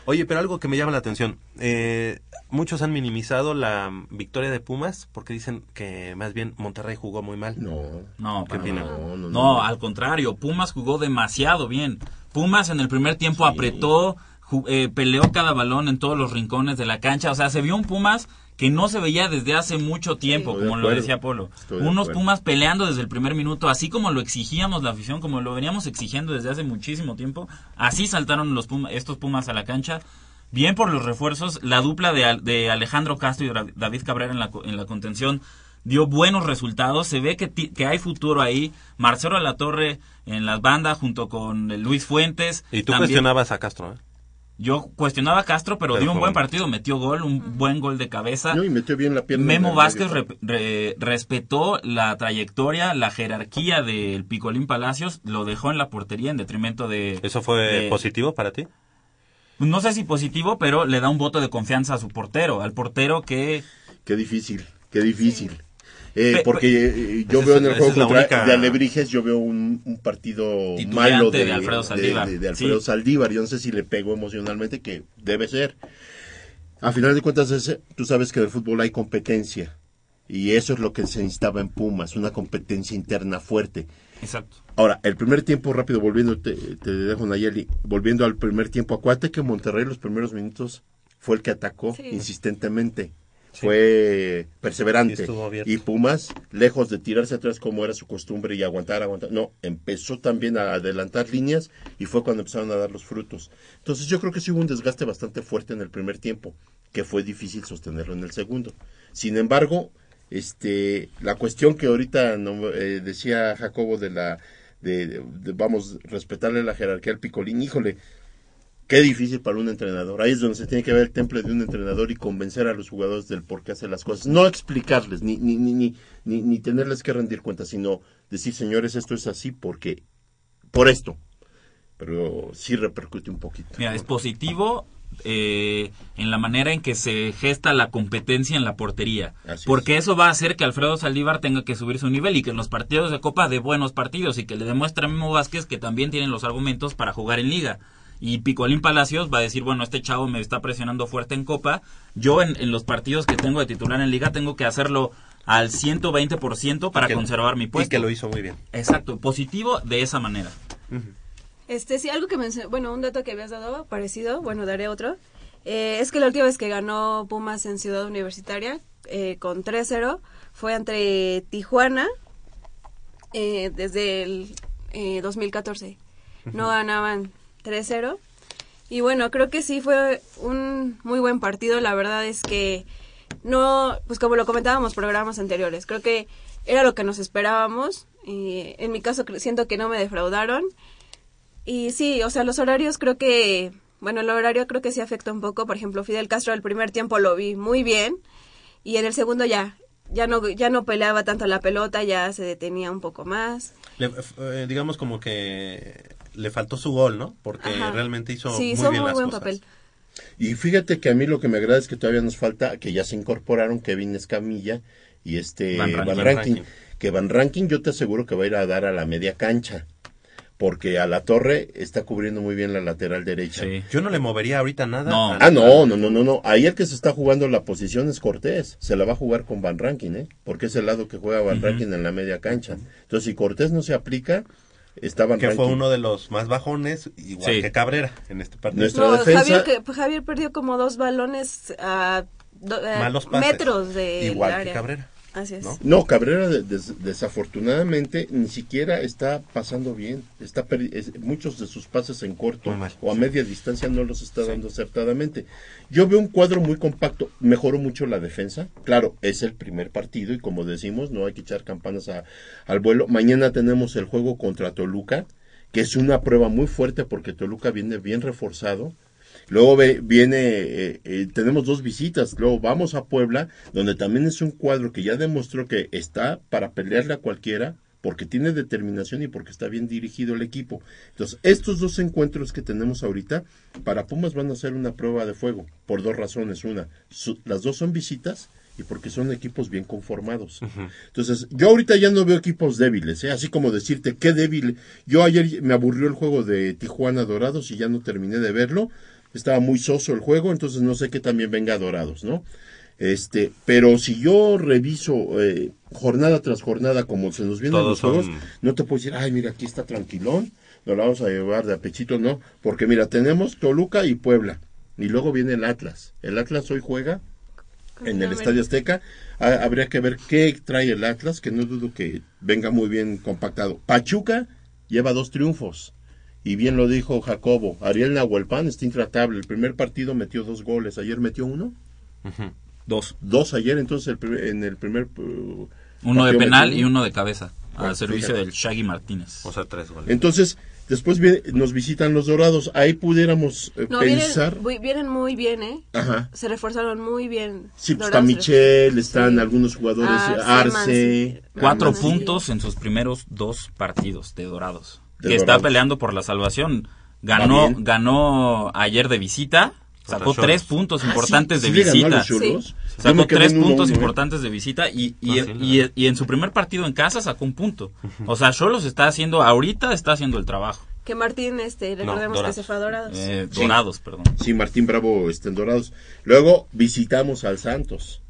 Oye, pero algo que me llama la atención. eh, muchos han minimizado la victoria de Pumas porque dicen que más bien Monterrey jugó muy mal. No. No. No, no, No, no. al contrario, Pumas jugó demasiado bien. Pumas en el primer tiempo apretó, eh, peleó cada balón en todos los rincones de la cancha. O sea, se vio un Pumas que no se veía desde hace mucho tiempo, de como lo decía Polo. Estoy Unos. Pumas peleando desde el primer minuto, así como lo exigíamos la afición, como lo veníamos exigiendo desde hace muchísimo tiempo. Así saltaron los Puma- estos Pumas a la cancha. Bien por los refuerzos, la dupla de, Al- de Alejandro Castro y David Cabrera en la, co- en la contención dio buenos resultados. Se ve que, ti- que hay futuro ahí. Marcelo Torre en las bandas junto con eh, Luis Fuentes. Y tú También- cuestionabas a Castro, ¿eh? Yo cuestionaba a Castro, pero, Pero dio un buen partido, metió gol, un buen gol de cabeza. No, y metió bien la pierna. Memo Vázquez medio re- re- respetó la trayectoria, la jerarquía del Picolín Palacios, lo dejó en la portería en detrimento de... ¿Eso fue de- positivo para ti? No sé si positivo, pero le da un voto de confianza a su portero, al portero que... Qué difícil, qué difícil. Eh, Pe- porque eh, yo veo es- en el juego es contra única- de Alebrijes, yo veo un, un partido Titubeante malo de, de Alfredo Saldívar. de- de Alfredo Sí. Saldívar. Yo no sé si le pegó emocionalmente, que debe ser. A final de cuentas, ese- tú sabes que en el fútbol hay competencia. Y eso es lo que se necesitaba en Pumas, una competencia interna fuerte. Exacto. Ahora, el primer tiempo, rápido, volviendo, te, te dejo Nayeli, volviendo al primer tiempo, acuérdate que Monterrey los primeros minutos fue el que atacó Sí. insistentemente, fue perseverante. Y Pumas, lejos de tirarse atrás como era su costumbre y aguantar, aguantar, no, empezó también a adelantar líneas y fue cuando empezaron a dar los frutos. Entonces yo creo que sí hubo un desgaste bastante fuerte en el primer tiempo, que fue difícil sostenerlo en el segundo. Sin embargo, este la cuestión que ahorita no, eh, decía Jacobo de la de, de- de, vamos respetarle la jerarquía al picolín híjole qué difícil para un entrenador ahí es donde se tiene que ver el temple de un entrenador y convencer a los jugadores del por qué hace las cosas no explicarles ni ni, ni, ni, ni, ni tenerles que rendir cuentas sino decir señores esto es así porque por esto. Pero sí repercute un poquito. Mira, es positivo eh, en la manera en que se gesta la competencia en la portería. Así porque eso va a hacer que Alfredo Saldívar tenga que subir su nivel y que en los partidos de Copa de buenos partidos y que le demuestre a Memo Vázquez que también tienen los argumentos para jugar en Liga. Y Picolín Palacios va a decir, bueno, este chavo me está presionando fuerte en Copa. Yo en, en los partidos que tengo de titular en Liga tengo que hacerlo al 120% para que- conservar mi puesto. Y que lo hizo muy bien. Exacto, positivo de esa manera. Este, sí, algo que mencioné, bueno, un dato que habías dado parecido, bueno, daré otro. Eh, es que la última vez que ganó Pumas en Ciudad Universitaria eh, con 3-0 fue entre Tijuana eh, desde el eh, 2014. No ganaban 3-0. Y bueno, creo que sí fue un muy buen partido. La verdad es que no, pues como lo comentábamos programas anteriores, creo que era lo que nos esperábamos. Y en mi caso siento que no me defraudaron. Y sí, o sea, los horarios creo que, bueno, el horario creo que sí afecta un poco. Por ejemplo, Fidel Castro el primer tiempo lo vi muy bien y en el segundo ya, ya no, ya no peleaba tanto la pelota, ya se detenía un poco más. Le- eh, digamos como que le faltó su gol, ¿no? Porque Ajá. realmente hizo sí, muy hizo bien muy las buen cosas. papel. Y fíjate que a mí lo que me agrada es que todavía nos falta que ya se incorporaron Kevin Escamilla y este Van Van. Que Van Rankin yo te aseguro que va a ir a dar a la media cancha. Porque a la torre está cubriendo muy bien la lateral derecha. Sí. Yo no le movería ahorita nada. No. a- Ah, no, no, no, no, no. Ahí el que se está jugando la posición es Cortés. Se la va a jugar con Van Rankin, ¿eh? Porque es el lado que juega Van. Rankin en la media cancha. Entonces, si Cortés no se aplica, está Van que Rankin. fue uno de los más bajones, igual Sí. que Cabrera en este partido. Nuestra No, defensa- Javier, que, Javier perdió como dos balones a do- eh, Malos pases. metros de Igual que área. Cabrera. Así es. ¿no? No, Cabrera de- des- desafortunadamente ni siquiera está pasando bien. Está perdi- es- muchos de sus pases en corto mal. o a media distancia no los está dando acertadamente. Yo veo un cuadro muy compacto. Mejoró mucho la defensa. Claro, es el primer partido y como decimos, no hay que echar campanas a- al vuelo. Mañana tenemos el juego contra Toluca, que es una prueba muy fuerte porque Toluca viene bien reforzado. Luego ve- viene, eh, eh, tenemos dos visitas. Luego vamos a Puebla, donde también es un cuadro que ya demostró que está para pelearle a cualquiera, porque tiene determinación y porque está bien dirigido el equipo. Entonces, estos dos encuentros que tenemos ahorita, para Pumas van a ser una prueba de fuego, por dos razones. Una, su- las dos son visitas y porque son equipos bien conformados. Entonces, yo ahorita ya no veo equipos débiles, ¿eh? así como decirte qué débil. Yo ayer me aburrió el juego de Tijuana Dorados y ya no terminé de verlo. Estaba muy soso el juego, entonces no sé qué también venga Dorados, ¿no? Este, pero si yo reviso eh, jornada tras jornada como se nos vienen Todos los juegos, son- no te puedo decir, ay, mira, aquí está tranquilón, nos la vamos a llevar de apechito, no, porque mira, tenemos Toluca y Puebla, y luego viene el Atlas. El Atlas hoy juega en el Estadio Azteca. Ha- habría que ver qué trae el Atlas, que no dudo que venga muy bien compactado. Pachuca lleva dos triunfos. Y bien lo dijo Jacobo, Ariel Nahuelpan está intratable. El primer partido metió dos goles, ayer metió uno. Dos. Dos ayer, entonces el primer- en el primer... uh, Uno de penal metió y uno. de cabeza. Bueno, al servicio fíjate. del Shaggy Martínez. O sea, tres goles. Entonces, después viene- nos visitan los Dorados. Ahí pudiéramos eh, No, pensar... vienen, muy- vienen muy bien, ¿eh? Ajá. Se reforzaron muy bien. Sí, pues está. Michel, están Sí. algunos jugadores, Arce, Arce. Cuatro Ah, puntos en sus primeros dos partidos de Dorados. Que está peleando por la salvación. Va Ganó, ganó ayer de visita. Sacó tres puntos importantes de visita. Sacó tres puntos importantes de visita y, y, sí, y- la y en su primer partido en casa sacó un punto. O sea, Cholos está haciendo, ahorita está haciendo el trabajo. Que Martín, este, recordemos que se fue a Dorados. Eh, Sí. Dorados, perdón. Sí, Martín Bravo está en Dorados. Luego visitamos al Santos.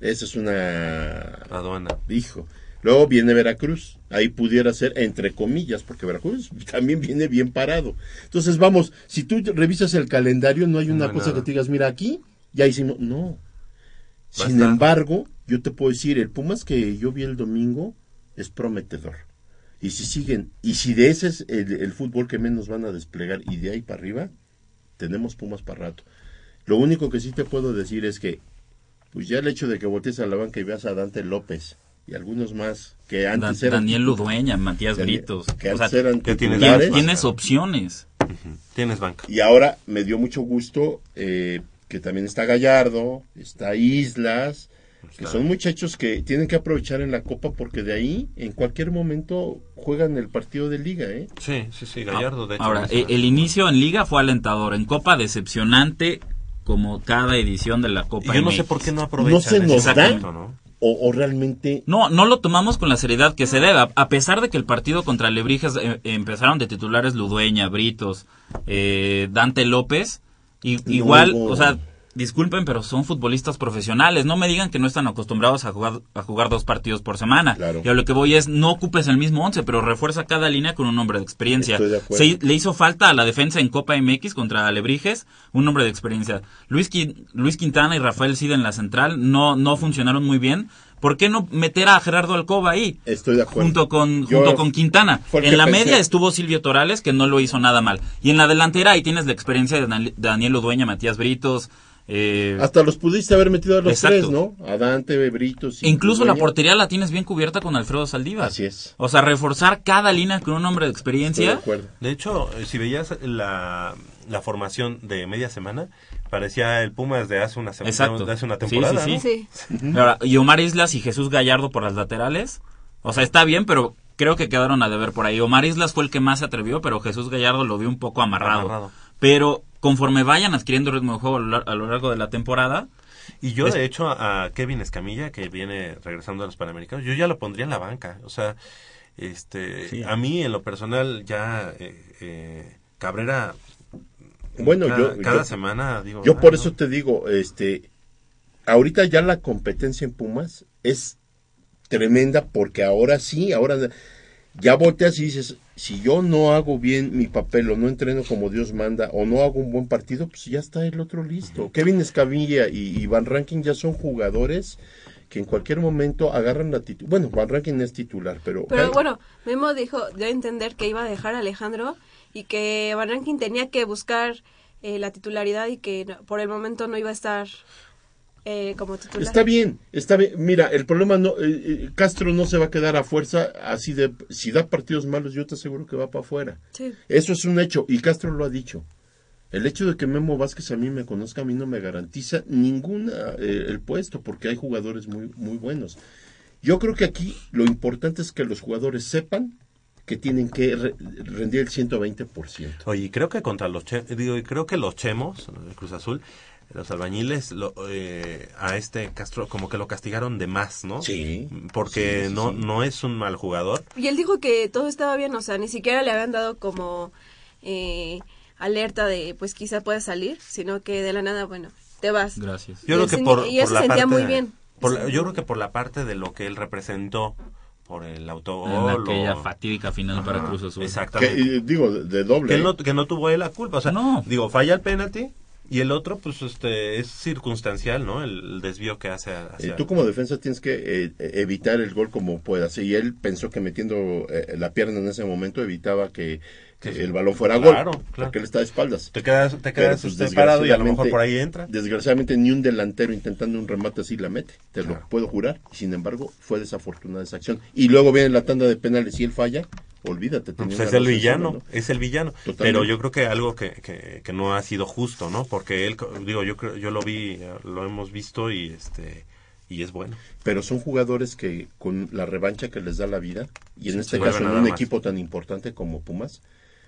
Esa es una... Aduana. Hijo. Luego viene Veracruz. Ahí pudiera ser entre comillas, porque Veracruz también viene bien parado. Entonces, vamos, si tú revisas el calendario, no hay una No cosa nada. que te digas, mira, aquí ya hicimos... No. Sin embargo, yo te puedo decir, el Pumas que yo vi el domingo es prometedor. Y si siguen, y si de ese es el, el fútbol que menos van a desplegar y de ahí para arriba, tenemos Pumas para rato. Lo único que sí te puedo decir es que, pues ya el hecho de que voltees a la banca y veas a Dante López y algunos más que antes Dan- eran... Daniel Ludueña, Matías Daniel- Britos. Que O sea, eran tienes titulares. tien- tienes opciones. Tienes banca. Y ahora me dio mucho gusto eh, que también está Gallardo, está Islas, que son muchachos que tienen que aprovechar en la Copa porque de ahí en cualquier momento juegan el partido de liga, ¿eh? Sí, sí, sí, Gallardo, de hecho. Ahora, el inicio en Liga fue alentador. En Copa, decepcionante, como cada edición de la Copa. Y yo no MX. sé por qué no aprovechan No se ese nos da momento, ¿no? O, o realmente No, no lo tomamos con la seriedad que se debe. A- pesar de que el partido contra Lebrijes eh, empezaron de titulares Ludueña, Britos, eh, Dante López, y, igual, o sea, disculpen, pero son futbolistas profesionales. No me digan que no están acostumbrados a jugar, a jugar dos partidos por semana. Claro. Y a lo que voy es, no ocupes el mismo once, pero refuerza cada línea con un hombre de experiencia. Estoy de acuerdo. Se- le hizo falta a la defensa en Copa MX contra Alebrijes, un hombre de experiencia. Luis, Luis Quintana y Rafael Cid en la central no, no funcionaron muy bien. ¿Por qué no meter a Gerardo Alcoba ahí? estoy de acuerdo. Junto con, Yo- junto con Quintana. En la pensé. media estuvo Silvio Torales, que no lo hizo nada mal. Y en la delantera ahí tienes la experiencia de Dan- Daniel Udueña, Matías Britos. Eh, Hasta los pudiste haber metido a los Exacto. tres, ¿no? A Dante, Bebritos. y incluso la portería la tienes bien cubierta con Alfredo Saldívar. Así es. O sea, reforzar cada línea con un hombre de Estoy de experiencia. acuerdo. De hecho, eh, si veías la, la formación de media semana, parecía el Pumas de hace una semana, Exacto. de hace una Sí, temporada, sí, ¿no? Sí. Ahora, y Omar Islas y Jesús Gallardo por las laterales. O sea, está bien, pero creo que quedaron a deber por ahí. Omar Islas fue el que más se atrevió, pero Jesús Gallardo lo vio un poco amarrado. Amarrado. Pero conforme vayan adquiriendo ritmo de juego a lo, lar- a lo largo de la temporada, Y yo, Es- de hecho, a Kevin Escamilla, que viene regresando a los Panamericanos, yo ya lo pondría en la banca. O sea, este, Sí. a mí, en lo personal, ya eh, eh, Cabrera, Bueno, cada, yo, cada yo- semana, digo... Yo "Ay, por no". eso te digo, este, ahorita ya la competencia en Pumas es tremenda porque ahora sí, ahora ya volteas y dices, si yo no hago bien mi papel o no entreno como Dios manda o no hago un buen partido, pues ya está el otro listo. Kevin Escamilla y, y Van Ranking ya son jugadores que en cualquier momento agarran la titular. Bueno, Van Ranking es titular, pero... Pero bueno, Memo dijo, dio a entender que iba a dejar a Alejandro y que Van Rankin tenía que buscar eh, la titularidad y que no- por el momento no iba a estar eh, como titular. Está bien, está bien. Mira, el problema no, eh, eh, Castro no se va a quedar a fuerza así de, si da partidos malos, yo te aseguro que va para afuera. Sí. Eso es un hecho y Castro lo ha dicho. El hecho de que Memo Vázquez a mí me conozca a mí no me garantiza ninguna eh, el puesto porque hay jugadores muy muy buenos. Yo creo que aquí lo importante es que los jugadores sepan que tienen que re- rendir el 120%. Oye, creo que contra los che- digo, y creo que los chemos, el Cruz Azul, los albañiles, lo, eh, a este Castro como que lo castigaron de más, ¿no? Sí. Porque Sí, sí, no sí. no es un mal jugador. Y él dijo que todo estaba bien, o sea, ni siquiera le habían dado como eh, alerta de, pues quizá pueda salir, sino que de la nada, bueno, te vas. gracias. Yo Y creo que se- por, y él por se la sentía parte, muy bien. por la- yo creo que por la parte de lo que él representó por el autogol En aquella o- fatídica final para Cruz Azul. Exactamente. digo, de, doble. que, ¿eh? no, que no tuvo él la culpa. O sea, No. digo, falla el penalti y el otro, pues, este, es circunstancial, ¿no? El, el desvío que hace Eh, hacia... tú como defensa tienes que eh, eh, evitar el gol como puedas. Y él pensó que metiendo eh, la pierna en ese momento evitaba que, que Sí. el balón fuera Claro, gol. claro. Porque él está de espaldas. Te quedas, te Pero, quedas pues, parado y a lo mejor por ahí entra. Desgraciadamente ni un delantero intentando un remate así la mete. Te Claro. lo puedo jurar. Sin embargo, fue desafortunada esa acción. Y luego viene la tanda de penales y él falla. Olvídate. tenía Pues es el villano, es el villano. Totalmente. Pero yo creo que algo que, que, que no ha sido justo, ¿no? Porque él, digo, yo creo- yo lo vi, lo hemos visto y este y es bueno. Pero son jugadores que con la revancha que les da la vida, y en Sí, este caso en a un más. equipo tan importante como Pumas,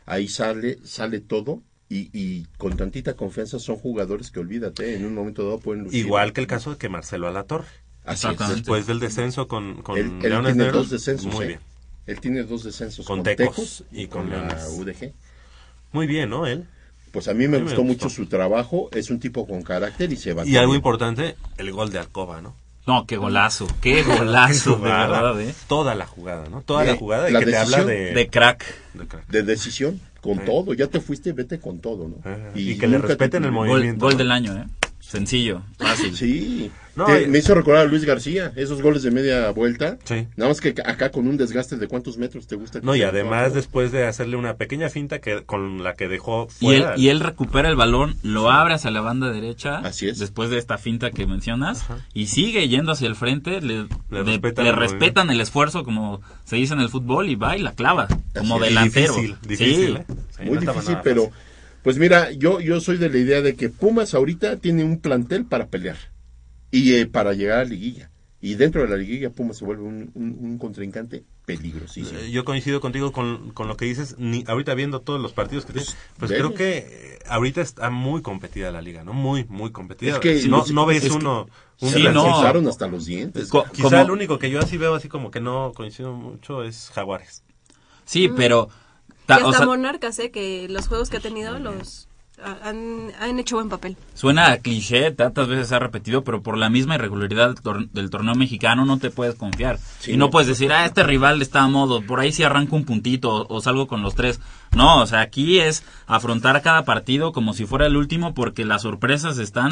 ahí sale, sale todo y, y con tantita confianza son jugadores que olvídate, en un momento dado pueden lucir. Igual que el caso de que Marcelo Alatorre. Así es. Después del descenso con, con él Leones tiene Negros, dos descensos. muy ¿eh? bien. Él tiene dos descensos Con con, Tecos Tecos, y con con la Leones. UDG. Muy bien, ¿no? Él. Pues a mí me Sí, me gustó gustó. mucho su trabajo, es un tipo con carácter y se va. Y algo importante, el gol de Alcoba, ¿no? No, qué golazo, qué golazo, de verdad, ¿eh? Toda la jugada, ¿no? Toda Eh, la jugada y la que te habla decisión de... De crack. de crack. de decisión, con todo, ya te fuiste, vete con todo, ¿no? Ajá. Y que le respeten te- el Gol, movimiento. gol ¿no? del año, ¿eh? Sencillo, fácil. Sí. No, Te- y- me hizo recordar a Luis García, esos goles de media vuelta. Sí. Nada más que acá con un desgaste de cuántos metros te gusta. No, y además después de hacerle una pequeña finta que con la que dejó Y él, fuera. y él recupera el balón, lo abre hacia la banda derecha. Así es. Después de esta finta que mencionas. Ajá. Y sigue yendo hacia el frente. Le, Le de- respetan le el respetan el esfuerzo, como se dice en el fútbol, y va y la clava. Como delantero. Difícil, difícil, Sí. ¿eh? Sí, Muy no difícil, pero fácil. Pues mira, yo yo soy de la idea de que Pumas ahorita tiene un plantel para pelear. Y eh, para llegar a la liguilla. Y dentro de la liguilla, Pumas se vuelve un, un- un contrincante peligrosísimo. Eh, Yo coincido contigo con, con lo que dices. Ni, ahorita viendo todos los partidos que tiene, pues ve. creo que eh, ahorita está muy competida la liga, ¿no? Muy, muy competida. Es que no, los- no ves es que uno. un Sí, no. hasta los dientes. Co- Quizá como- el único que yo así veo así como que no coincido mucho es Jaguares. Sí, pero... Y ta- hasta o sea, Monarcas, ¿eh? Que los juegos que ha tenido los ha- han, han hecho buen papel. Suena a cliché, tantas veces se ha repetido, pero por la misma irregularidad del, tor- del torneo mexicano no te puedes confiar. Sí, y no, puedes decir, ah, este rival está a modo, por ahí sí arranco un puntito o, o salgo con los tres. No, o sea, aquí es afrontar cada partido como si fuera el último porque las sorpresas están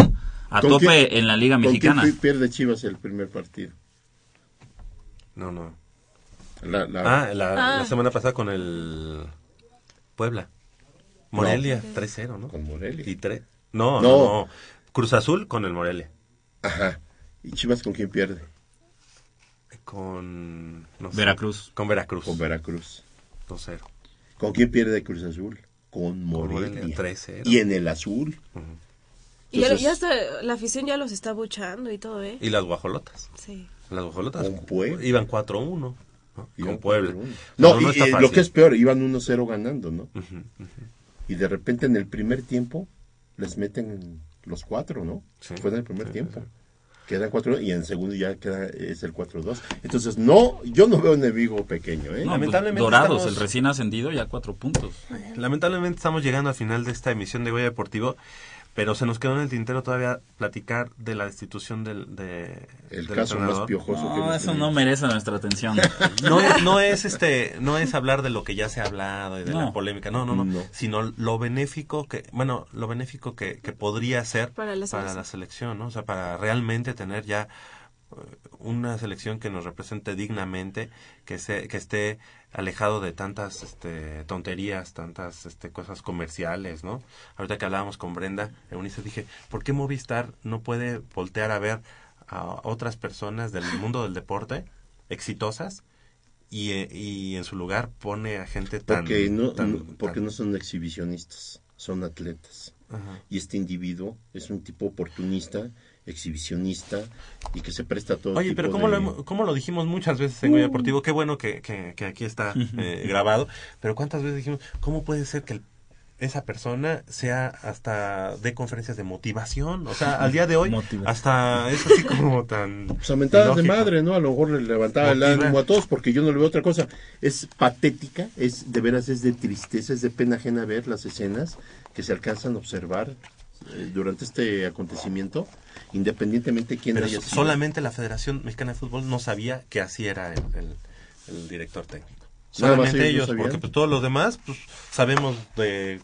a ¿Con tope quién- en la Liga ¿Con quién Mexicana. pi- pierde Chivas el primer partido? No, no. La, la- Ah, la, Ah. la semana pasada con el Puebla. Morelia, 3-0, ¿no? Con Morelia. Y tres. No, No. no, no. Cruz Azul con el Morelia. Ajá. ¿Y Chivas con quién pierde? Con. no sé, Veracruz. Con Veracruz. Con Veracruz. 2-0. ¿Con quién pierde Cruz Azul? Con Morelia. Morelia, 3-0. Y en el azul. Y ya, Entonces- ya hasta la afición ya los está buchando y todo, ¿eh? Y las guajolotas. Sí. Las guajolotas. Con. Iban 4-1. ¿No? Con Puebla. No, y, eh, lo que es peor, iban 1-0 ganando, ¿no? Y de repente en el primer tiempo les meten los cuatro, ¿no? Sí, Fue en el primer sí, tiempo. sí, Quedan cuatro y en el segundo ya queda, es el 4-2. Entonces, no, yo no veo enemigo pequeño, ¿eh? No, pues, Lamentablemente Dorados, estamos- el recién ascendido, ya cuatro puntos. Lamentablemente estamos llegando al final de esta emisión de Goya Deportivo, pero se nos quedó en el tintero todavía platicar de la destitución del, de, el del caso más entrenador. piojoso que No, hemos eso tenido. no merece nuestra atención. No es, no es este, no es hablar de lo que ya se ha hablado y de la polémica, no, no, no, No. sino lo benéfico que, bueno, lo benéfico que, que podría ser Para la selección. la selección, ¿no? O sea, para realmente tener ya eh, una selección que nos represente dignamente, que se, que esté alejado de tantas este, tonterías, tantas este, cosas comerciales, ¿no? Ahorita que hablábamos con Brenda Eunice dije, ¿por qué Movistar no puede voltear a ver a otras personas del mundo del deporte exitosas y, eh, y en su lugar pone a gente tan... Porque, no, tan- no- porque tan- no son exhibicionistas, son atletas. Ajá. Y este individuo es un tipo oportunista, exhibicionista y que se presta a todo Oye, tipo pero ¿cómo, de- lo, hemos- cómo lo dijimos muchas veces en Goya Deportivo? Qué bueno que, que, que aquí está eh, grabado. Pero ¿cuántas veces dijimos, cómo puede ser que el- esa persona sea hasta de conferencias de motivación? O sea, al día de hoy, hasta es así como tan... Pues de madre, ¿no? A lo mejor le levantaba el ánimo a todos porque yo no le veo otra cosa. Es patética, es de veras es de tristeza, es de pena ajena ver las escenas que se alcanzan a observar eh, durante este acontecimiento, independientemente quién Pero haya sido. solamente la Federación Mexicana de Fútbol no sabía que así era el, el- el director técnico. Solamente ellos porque pues, todos los demás pues, sabemos de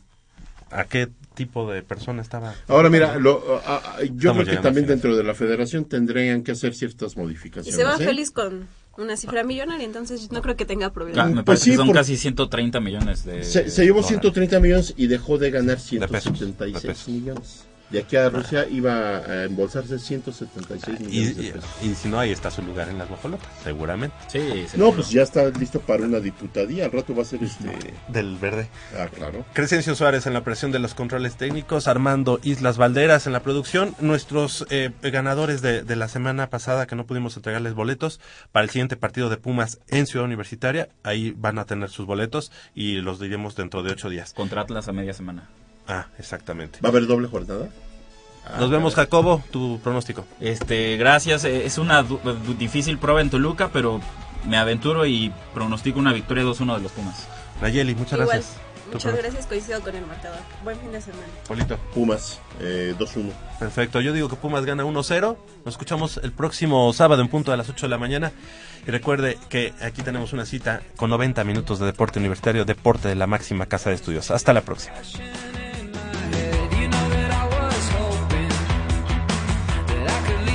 a qué tipo de persona estaba. Ahora mira, lo- a- a- yo Estamos creo que también dentro de la federación tendrían que hacer ciertas Y modificaciones. se va ¿eh? feliz con una cifra millonaria, entonces no creo que tenga problema. me Pues parece sí, que son por- casi 130 millones de Se, se llevó dólares. 130 millones y dejó de ganar pesos, de 176 pesos. millones. De aquí a Rusia iba a embolsarse 176 Y, millones de y- pesos. y si no, ahí está su lugar en las guajolotas, seguramente. Sí, No, seguro. pues ya está listo para una diputadía. Al rato va a ser este. Del verde. Ah, claro. Crescencio Suárez en la presión de los controles técnicos, Armando Islas Valderas en la producción, nuestros eh, ganadores de, de la semana pasada que no pudimos entregarles boletos para el siguiente partido de Pumas en Ciudad Universitaria, ahí van a tener sus boletos y los diremos dentro de ocho días. Contra Atlas a media semana. Ah, exactamente. ¿Va a haber doble jornada? Ah, Nos vemos, Jacobo, tu pronóstico. Este, gracias. eh, Es una du- difícil prueba en Toluca, pero me aventuro y pronostico una victoria 2-1 de los Pumas. Nayeli, muchas Igual, gracias. Muchas gracias, coincido con el marcador. Buen fin de semana. Polito. Pumas, eh, 2-1. Perfecto, yo digo que Pumas gana 1-0. Nos escuchamos el próximo sábado en punto a las 8 de la mañana. Y recuerde que aquí tenemos una cita con 90 minutos de deporte universitario, deporte de la máxima casa de estudios. Hasta la próxima.